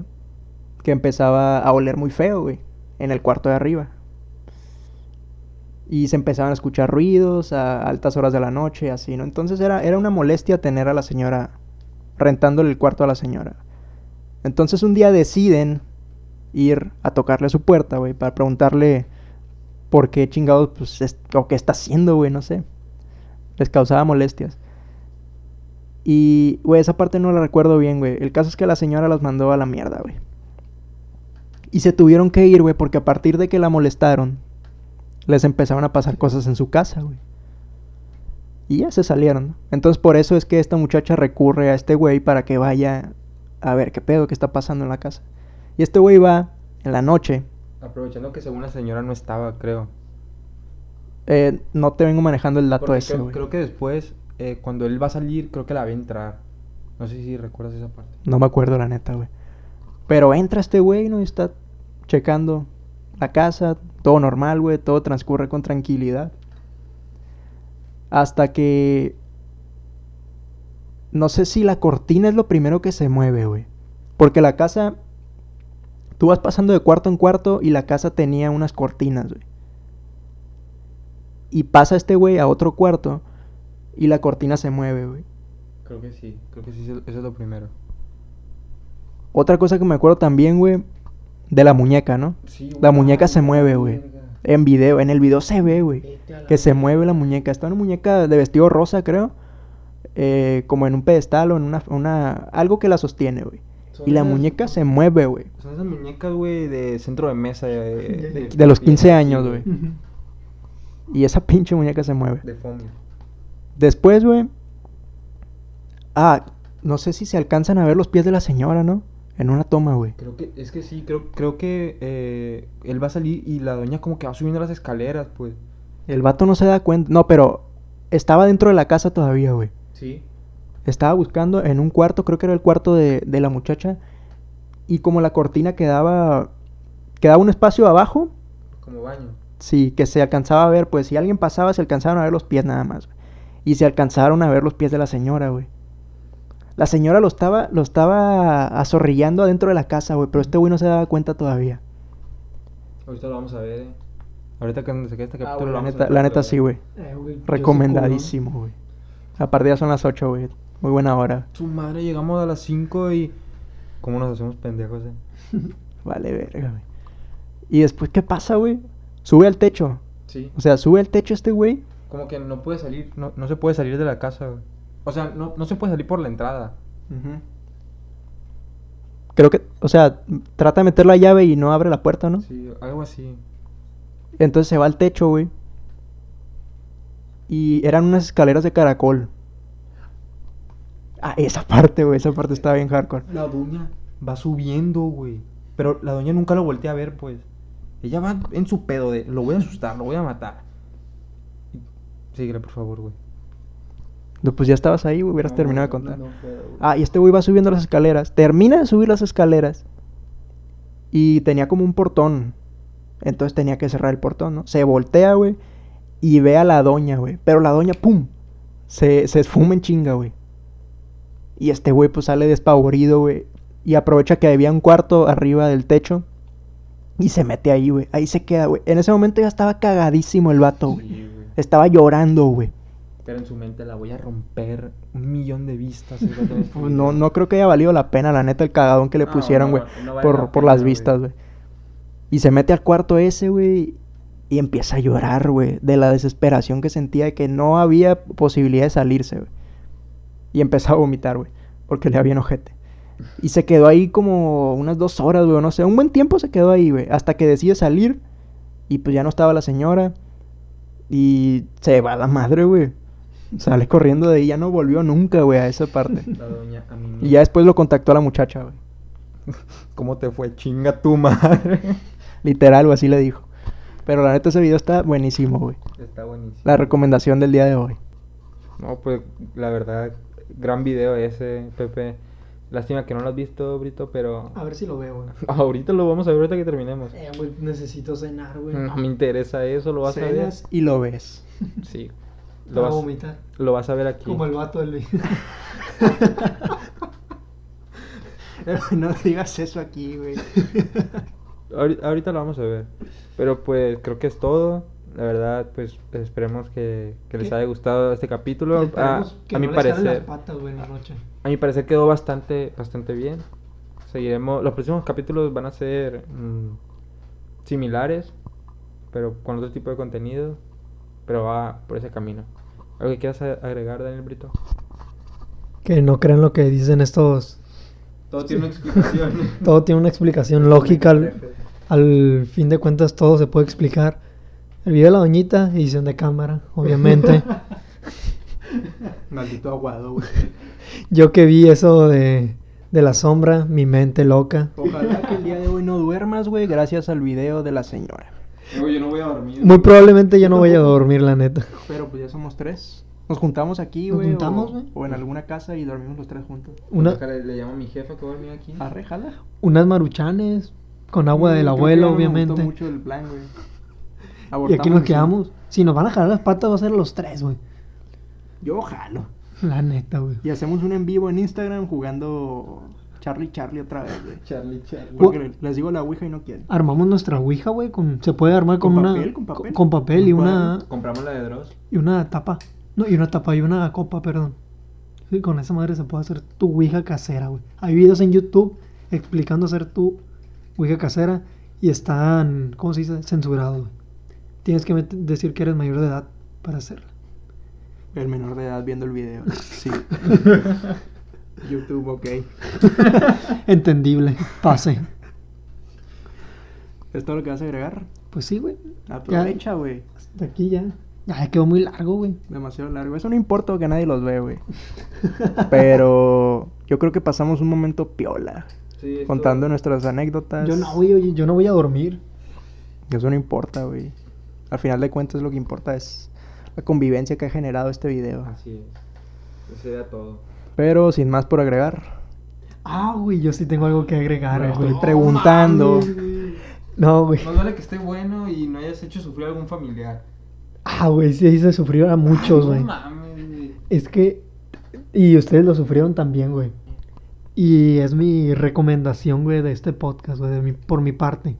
que empezaba a oler muy feo, güey, en el cuarto de arriba. Y se empezaban a escuchar ruidos a altas horas de la noche, así, ¿no? Entonces era, era una molestia tener a la señora rentándole el cuarto a la señora. Entonces un día deciden ir a tocarle a su puerta, güey, para preguntarle por qué chingados, pues, es- o qué está haciendo, güey, no sé. Les causaba molestias. Y, güey, esa parte no la recuerdo bien, güey. El caso es que la señora las mandó a la mierda, güey. Y se tuvieron que ir, güey, porque a partir de que la molestaron, les empezaron a pasar cosas en su casa, güey. Y ya se salieron, ¿no? Entonces por eso es que esta muchacha recurre a este güey para que vaya a ver qué pedo que está pasando en la casa. Y este güey va en la noche. Aprovechando que según la señora no estaba, creo. Eh, no te vengo manejando el dato Porque ese, creo que después, eh, cuando él va a salir, creo que la ve entrar. No sé si recuerdas esa parte. No me acuerdo la neta, güey. Pero entra este güey, ¿no? Está checando la casa, todo normal, güey, todo transcurre con tranquilidad. Hasta que... No sé si la cortina es lo primero que se mueve, güey. Porque la casa... Tú vas pasando de cuarto en cuarto y la casa tenía unas cortinas, güey. Y pasa este güey a otro cuarto y la cortina se mueve, güey. Creo que sí, creo que sí, eso es lo primero. Otra cosa que me acuerdo también, güey, de la muñeca, ¿no? Sí, La muñeca se mueve, güey. En video, en el video se ve, güey. Que se mueve la muñeca. Está una muñeca de vestido rosa, creo. eh, como en un pedestal o en una, una... Algo que la sostiene, güey. Y la muñeca se mueve, güey. Son esas muñecas, güey, de centro de mesa. De, De los 15 años, güey. Y esa pinche muñeca se mueve. De foamy. Después, güey. Ah, no sé si se alcanzan a ver los pies de la señora, ¿no? En una toma, güey. Creo que, es que sí, creo, creo que eh, él va a salir y la doña como que va subiendo las escaleras, pues. El vato no se da cuenta. No, pero estaba dentro de la casa todavía, güey. Sí. Estaba buscando en un cuarto, creo que era el cuarto de, de la muchacha. Y como la cortina quedaba. Quedaba un espacio abajo. Como baño. Sí, que se alcanzaba a ver, pues si alguien pasaba, se alcanzaron a ver los pies nada más. güey. Y se alcanzaron a ver los pies de la señora, güey. La señora lo estaba, lo estaba azorrillando adentro de la casa, güey, pero este güey no se daba cuenta todavía. Ahorita lo vamos a ver, eh. Ahorita que se quede este Ah, capítulo lo La vamos a neta, ver, la pero- neta sí, güey. Eh, Recomendadísimo, güey. A partir ya son las 8, güey. Muy buena hora. Su madre, llegamos a las 5 y. ¿Cómo nos hacemos pendejos, eh? Vale, verga, güey. Y después, ¿qué pasa, güey? Sube al techo. Sí. O sea, sube al techo este güey. Como que no puede salir, no, no se puede salir de la casa, güey. O sea, no, no se puede salir por la entrada. Creo que, o sea, trata de meter la llave y no abre la puerta, ¿no? Sí, algo así. Entonces se va al techo, güey. Y eran unas escaleras de caracol. Ah, esa parte, güey. Esa parte estaba bien hardcore. La doña va subiendo, güey. Pero la doña nunca lo voltea a ver, pues. Ella va en su pedo de, lo voy a asustar, lo voy a matar. Síguele, por favor, güey. No, Pues ya estabas ahí, güey, hubieras No, terminado de contar. no puedo, güey. Ah, y este güey va subiendo las escaleras. Termina de subir las escaleras. Y tenía como un portón. Entonces tenía que cerrar el portón, ¿no? Se voltea, güey. Y ve a la doña, güey. Pero la doña, ¡pum! Se, se esfuma en chinga, güey. Y este güey, pues sale despavorido, güey. Y aprovecha que había un cuarto arriba del techo. Y se mete ahí, güey. Ahí se queda, güey. En ese momento ya estaba cagadísimo el vato, güey. Estaba llorando, güey. Pero en su mente la voy a romper un millón de vistas. este Pues no, no creo que haya valido la pena, la neta, el cagadón que le No, pusieron, güey. no vale por, la por las vistas, güey. Y se mete al cuarto ese, güey. Y empieza a llorar, güey. De la desesperación que sentía de que no había posibilidad de salirse, güey. Y empezó a vomitar, güey. Porque le había bien ojete. Y se quedó ahí como unas dos horas, güey. No sé, un buen tiempo se quedó ahí, güey. Hasta que decide salir. Y pues ya no estaba la señora. Y se va a la madre, güey. Sale corriendo de ahí. Ya no volvió nunca, güey, a esa parte. La doña a mí Y ya después lo contactó a la muchacha, güey. ¿Cómo te fue? Chinga tu madre. Literal, o así le dijo. Pero la neta ese video está buenísimo, güey. Está buenísimo. La recomendación del día de hoy. No, pues la verdad, gran video ese, Pepe. Lástima que no lo has visto, Brito, pero A ver si lo veo, güey. ahorita lo vamos a ver ahorita que terminemos. Eh, güey, necesito cenar, güey. No me interesa eso, lo vas a ver. Y lo ves. Sí. Lo Lo a vas, vomitar. lo vas a ver aquí. Como el vato del video. no digas eso aquí, güey. Ahori- Ahorita lo vamos a ver. Pero pues creo que es todo. La verdad, pues esperemos que, que les haya gustado este capítulo. A, Esperemos que a mi no las parecer, patas, güey, en la noche. a mi parecer quedó bastante, bastante bien. Seguiremos, los próximos capítulos van a ser mm, similares, pero con otro tipo de contenido. Pero va por ese camino. ¿Algo que quieras a- agregar, Daniel Brito? Que no crean lo que dicen estos. Todo tiene una explicación. Todo tiene una explicación lógica. Al, al fin de cuentas, todo se puede explicar. El video de la doñita, edición de cámara, obviamente. Maldito aguado, güey. Yo que vi eso de, de la sombra, mi mente loca. Ojalá que el día de hoy no duermas, güey, gracias al video de la señora. Oye, yo no voy a dormir. Muy probablemente yo no voy a dormir, la neta. Pero pues ya somos tres. Nos juntamos aquí, Nos güey. juntamos, o, güey. o en alguna casa y dormimos los tres juntos. Una, Le, le llamo a mi jefa que va a dormir aquí. Arre, jala. unas maruchanes con agua del Mm, que abuelo, no me gustó obviamente. mucho el plan, güey. Y aquí nos quedamos. Si nos van a jalar las patas, va a ser los tres, güey. Yo jalo. La neta, güey. Y hacemos un en vivo en Instagram jugando Charlie Charlie otra vez, güey. Charlie, Charlie. Porque les digo la ouija y no quieren. Armamos nuestra ouija, güey. Con, se puede armar con, Con una. papel, con papel. con papel y Un una. Compramos la de Dross. Y una tapa. No, y una tapa y una copa, perdón. Sí, con esa madre se puede hacer tu ouija casera, güey. Hay videos en YouTube explicando hacer tu ouija casera y están, ¿cómo se dice? Censurados, güey. Tienes que decir que eres mayor de edad para hacerla. El menor de edad viendo el video. Sí. YouTube, ok. Entendible. Pase. ¿Es todo lo que vas a agregar? Pues sí, güey. Aprovecha, güey. Hasta aquí ya. Ya quedó muy largo, güey. Demasiado largo. Eso no importa porque nadie los ve, güey. Pero yo creo que pasamos un momento piola. Sí, esto- Contando nuestras anécdotas. Yo no, güey, yo no voy a dormir. Eso no importa, güey. Al final de cuentas lo que importa es la convivencia que ha generado este video. Así es. Eso sería todo. Pero sin más por agregar. Ah, güey, yo sí tengo algo que agregar, güey. estoy preguntando. No, güey. Más vale que esté bueno y no hayas hecho sufrir a algún familiar. Ah, güey, sí, se sufrió a muchos, güey. No mames, güey. Es que. Y ustedes lo sufrieron también, güey. Y es mi recomendación, güey, de este podcast, güey, de mi- por mi parte.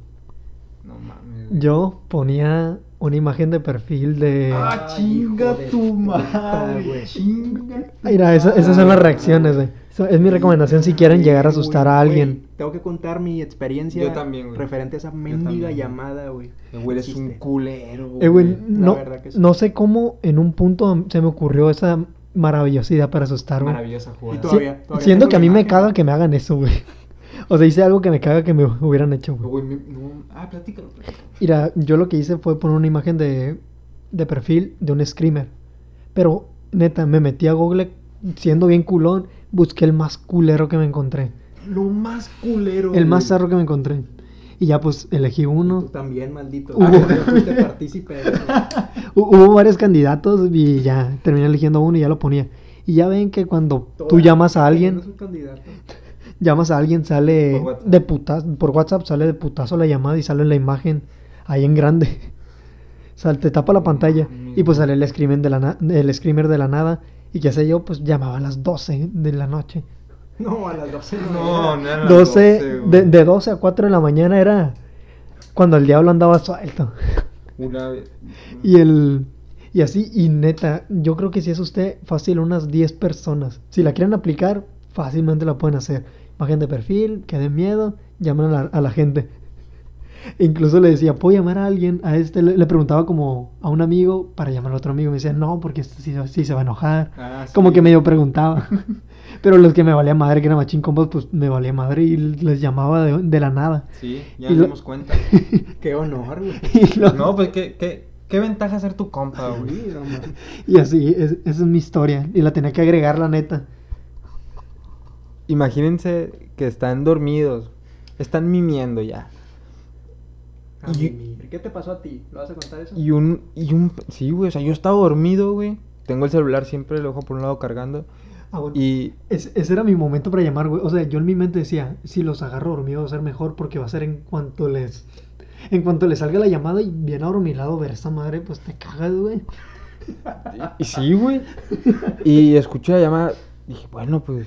No mames. Yo ponía una imagen de perfil de. Ah, chinga tu madre, güey. Chinga. tu Mira, esa- esas son las reacciones, güey. Es mi recomendación si quieren llegar a asustar a alguien. tengo que contar mi experiencia Yo también, güey. referente a esa mendiga llamada, güey. El güey es un culero, güey. Eh, güey, no, no sé cómo en un punto se me ocurrió esa maravillosidad para asustar, güey. Maravillosa jugada. Y todavía- todavía Siendo tengo que a mí me caga que me hagan eso, güey. O sea, hice algo que me caga que me hubieran hecho, güey. No. Ah, platícalo, platícalo. Mira, yo lo que hice fue poner una imagen de, de perfil de un screamer. Pero, neta, me metí a Google siendo bien culón, busqué el más culero que me encontré. Lo más culero. El más zarro que me encontré. Y ya pues elegí Tú uno. también, maldito. Hubo- Ah, Hubo varios candidatos y ya terminé eligiendo uno y ya lo ponía. Y ya ven que cuando tú llamas a alguien, llamas a alguien, sale Por de putazo, por WhatsApp sale de putazo la llamada y sale la imagen ahí en grande. O sea, te tapa la pantalla y pues sale el screamer de la, na- el screamer de la nada. Y qué sé yo, pues llamaba a las 12 de la noche. No, a las 12 No, no eran las 12, güey. de, de 12 a 4 de la mañana era cuando el diablo andaba suelto. Una vez. Y el y así, y neta, yo creo que si es usted, fácil unas 10 personas. Si la quieren aplicar, fácilmente la pueden hacer. Imagen de perfil, que den miedo, llaman a la, a la gente. Incluso le decía, ¿puedo llamar a alguien? A este le, le preguntaba como a un amigo para llamar a otro amigo. Me decía, no, porque este sí, sí se va a enojar. Ah, sí. Como que medio preguntaba. Pero los que me valía madre, que era machín combos, pues me valía madre y les llamaba de, de la nada. Sí, ya Y nos lo- dimos cuenta. Qué honor, güey. Lo- No, pues qué, qué, qué ventaja ser tu compa, güey. Y así, es- esa es mi historia. Y la tenía que agregar, la neta. Imagínense que están dormidos, están mimiendo ya. A Y- mimir. ¿Qué te pasó a ti? ¿Lo vas a contar eso? Y un, y un, sí, güey, o sea, yo estaba dormido, güey. Tengo el celular siempre, lo dejo por un lado cargando. Ah, bueno. Y, Es- ese era mi momento para llamar, güey. O sea, yo en mi mente decía, si los agarro dormidos va a ser mejor porque va a ser en cuanto les... En cuanto les salga la llamada y bien adormilado ver esa madre, pues te cagas, güey. y sí, güey. Y escuché la llamada, dije, bueno, pues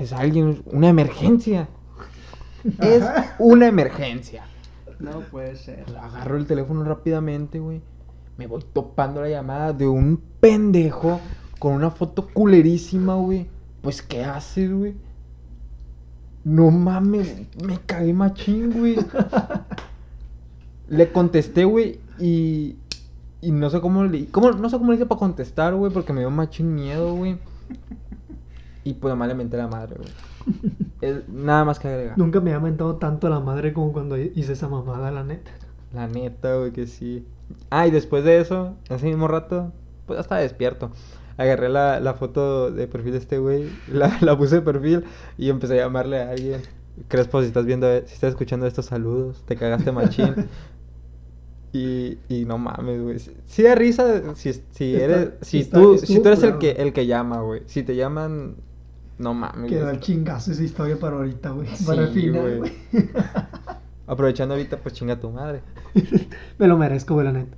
es alguien, una emergencia. Es una emergencia. No puede ser. Agarro el teléfono rápidamente, güey. Me voy topando la llamada de un pendejo con una foto culerísima, güey. Pues, ¿qué haces, güey? No mames, me cagué machín, güey. Le contesté, güey, y. Y no sé cómo le. Cómo, no sé cómo le hice para contestar, güey, porque me dio machín miedo, güey. Y pues nomás le menté la madre, güey. Es nada más que agregar. Nunca me ha mentado tanto la madre como cuando hice esa mamada, la neta. La neta, güey, que sí. Ah, y después de eso, ese mismo rato, pues ya estaba despierto. Agarré la, la foto de perfil de este güey, la, la puse de perfil y empecé a llamarle a alguien. Crespo, si estás viendo, si estás escuchando estos saludos, te cagaste machín. y, y no mames, güey. Sí- da risa si, si eres, si está- tú, si tú eres el que, el que llama, güey. Si te llaman, no mames. Quedó el chingazo esa historia para ahorita, güey. Sí, para el final, güey. Aprovechando ahorita, pues chinga tu madre. me lo merezco, güey, la neta.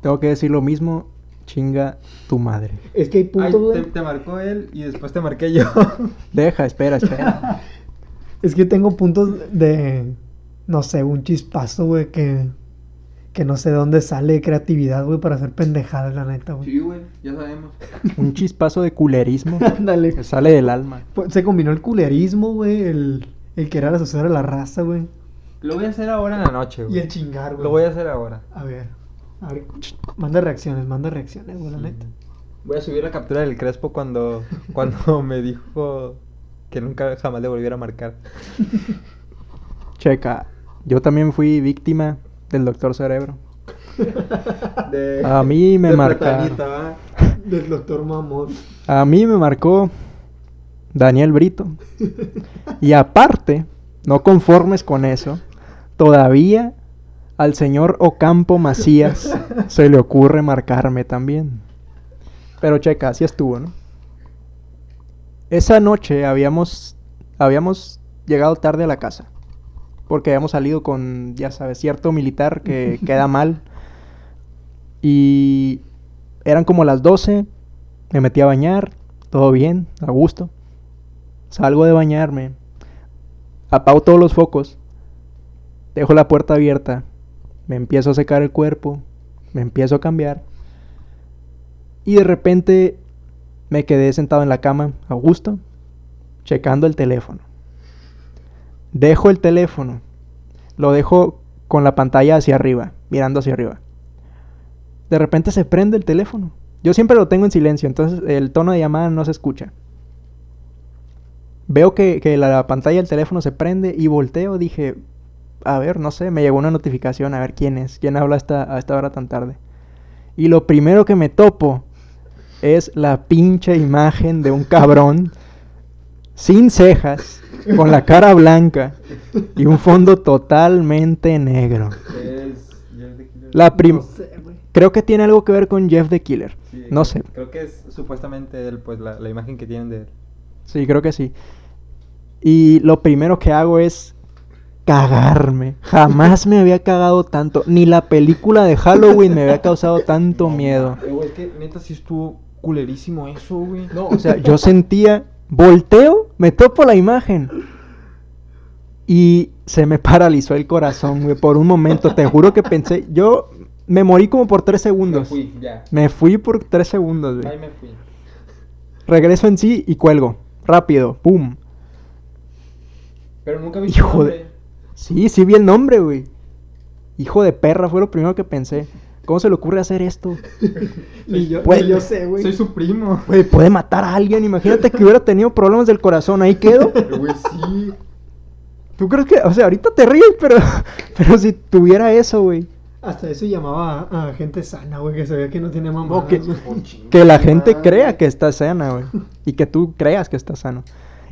Tengo que decir lo mismo. Chinga tu madre. Es que hay Ay, puntos, te, güey. te marcó él y después te marqué yo. Deja, espera, espera. Es que tengo puntos de, no sé, un chispazo, güey, que, que no sé de dónde sale creatividad, güey, para hacer pendejadas, la neta, güey. Sí, güey, ya sabemos. Un chispazo de culerismo Ándale. que sale del alma. Pues, Se combinó el culerismo, güey, el, el querer asociar a la raza, güey, Lo voy a hacer ahora en la noche, y güey. el chingar, güey. Lo voy a hacer ahora. A ver, a ver, manda reacciones, manda reacciones, güey, la neta. Voy a subir la captura del Crespo cuando, cuando me dijo que nunca jamás le volviera a marcar. Checa, yo también fui víctima del doctor Cerebro. De- A mí me de ¿va? Del doctor Mamón. A mí me marcó Daniel Brito. Y aparte, no conformes con eso, todavía al señor Ocampo Macías se le ocurre marcarme también. Pero checa, así estuvo, ¿no? Esa noche habíamos, habíamos llegado tarde a la casa. Porque habíamos salido con, ya sabes, cierto militar que queda mal. Y eran como las 12. Me metí a bañar. Todo bien, a gusto. Salgo de bañarme. Apago todos los focos. Dejo la puerta abierta. Me empiezo a secar el cuerpo. Me empiezo a cambiar. Y de repente me quedé sentado en la cama, a gusto, checando el teléfono. Dejo el teléfono. Lo dejo con la pantalla hacia arriba, mirando hacia arriba. De repente se prende el teléfono. Yo siempre lo tengo en silencio, entonces el tono de llamada no se escucha. Veo que, que la pantalla del teléfono se prende y volteo. Dije, a ver, no sé, me llegó una notificación, a ver quién es, quién habla a esta, a esta hora tan tarde. Y lo primero que me topo es la pinche imagen de un cabrón sin cejas, con la cara blanca y un fondo totalmente negro. Es- Killer. La No sé, güey. Creo que tiene algo que ver con Jeff the Killer. Sí, no sé. Creo que es supuestamente él, pues la, la imagen que tienen de él. Sí, creo que sí. Y lo primero que hago es cagarme. Jamás me había cagado tanto. Ni la película de Halloween me había causado tanto miedo. Eh, es que neta sí estuvo culerísimo eso, güey. No, o sea, yo sentía, volteo, me topo la imagen. Y se me paralizó el corazón, güey, por un momento. Te juro que pensé, yo me morí como por tres Me segundos. fui, ya. Me fui por tres segundos, Ahí güey. me fui. Regreso en sí y cuelgo. Rápido, pum. Pero nunca vi Hijo de- Sí, sí vi el nombre, güey. Hijo de perra, fue lo primero que pensé. ¿Cómo se le ocurre hacer esto? Ni yo, Pues- ni yo sé, güey. Soy su primo. Güey, puede matar a alguien. Imagínate que hubiera tenido problemas del corazón. Ahí quedo. Pero, güey, sí. ¿Tú crees que.? O sea, ahorita te ríes, pero. Pero si tuviera eso, güey. Hasta eso llamaba a, a gente sana, güey, que se ve que no tiene mamá. Que, que la gente crea que está sana, güey. Y que tú creas que está sano.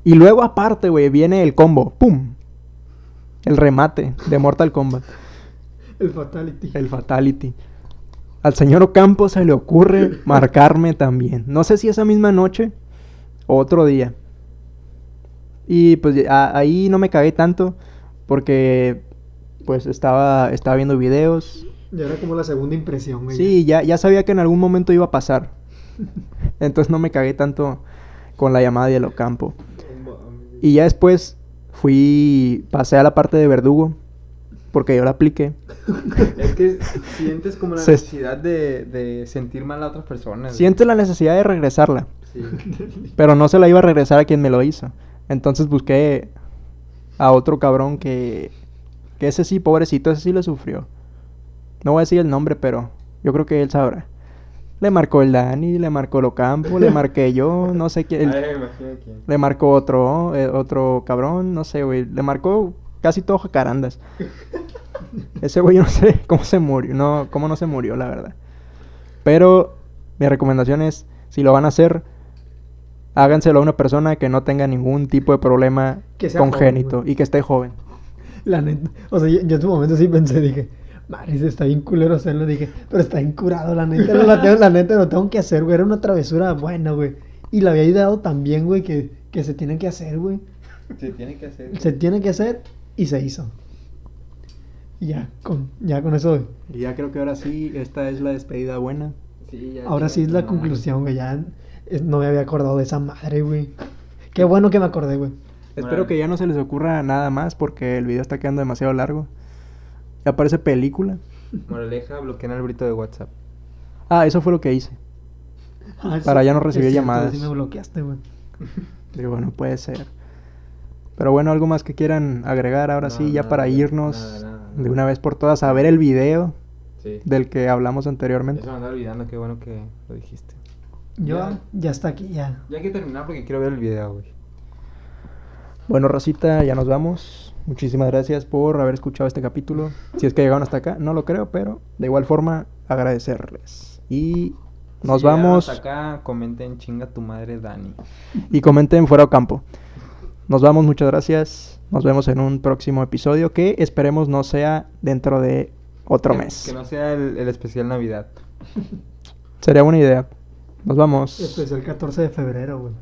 Y luego, aparte, güey, viene el combo. ¡Pum! El remate de Mortal Kombat. El Fatality. El Fatality. Al señor Ocampo se le ocurre marcarme también. No sé si esa misma noche o otro día. Y pues a- ahí no me cagué tanto porque pues estaba, estaba viendo videos. Ya era como la segunda impresión, güey. Sí, ya, ya sabía que en algún momento iba a pasar. Entonces no me cagué tanto con la llamada de Ocampo. Y ya después fui, pasé a la parte de verdugo porque yo la apliqué. Es que sientes como la necesidad de, de sentir mal a otras personas. Siento la necesidad de regresarla. Sí. Pero no se la iba a regresar a quien me lo hizo. Entonces busqué a otro cabrón que... Que ese sí, pobrecito, ese sí lo sufrió. No voy a decir el nombre, pero yo creo que él sabrá. Le marcó el Dani, le marcó el Ocampo, le marqué yo, no sé. Ay, quién. Le marcó otro, eh, otro cabrón, no sé, güey. Le marcó casi todo jacarandas. Ese güey yo no sé cómo se murió, no, cómo no se murió, la verdad. Pero mi recomendación es, si lo van a hacer, háganselo a una persona que no tenga ningún tipo de problema Que sea congénito y que esté joven. La neta. O sea, yo, yo en su momento sí pensé, dije, madre, está bien culero hacerlo. Dije, pero está incurado, la neta. No la, tengo, la neta lo tengo que hacer, güey. Era una travesura buena, güey. Y la había ideado tan bien, güey, que, que se tiene que hacer, güey. Se tiene que hacer. Se tiene que hacer y se hizo. Y ya, con, ya con eso. Y ya creo que ahora sí, esta es la despedida buena. Sí, ya Ahora sí es la conclusión, güey. Ya no me había acordado de esa madre, güey. Qué bueno que me acordé, güey. Espero que ya no se les ocurra nada más porque el video está quedando demasiado largo. Ya parece película. Moraleja, bloquean al brito de WhatsApp. Ah, eso fue lo que hice. Ah, Para sí, ya no recibir cierto, llamadas. Sí me bloqueaste, güey. Digo, no puede ser. Pero bueno, algo más que quieran agregar ahora No, sí, ya nada, para irnos nada, nada. de una vez por todas a ver el video Sí. del que hablamos anteriormente. se me andaba olvidando, qué bueno que lo dijiste. Yo Ya. ya está aquí, ya. Ya hay que terminar porque quiero ver el video, güey. Bueno, Rosita, ya nos vamos. Muchísimas gracias por haber escuchado este capítulo. Si es que llegaron hasta acá, no lo creo, pero de igual forma agradecerles. Y nos Si llegaron vamos hasta acá, comenten chinga tu madre Dani. y comenten fuera o campo. Nos vamos, muchas gracias. Nos vemos en un próximo episodio que esperemos no sea dentro de otro Que- mes. Que no sea el, el especial Navidad. Sería buena idea. Nos vamos. Especial 14 de febrero, güey.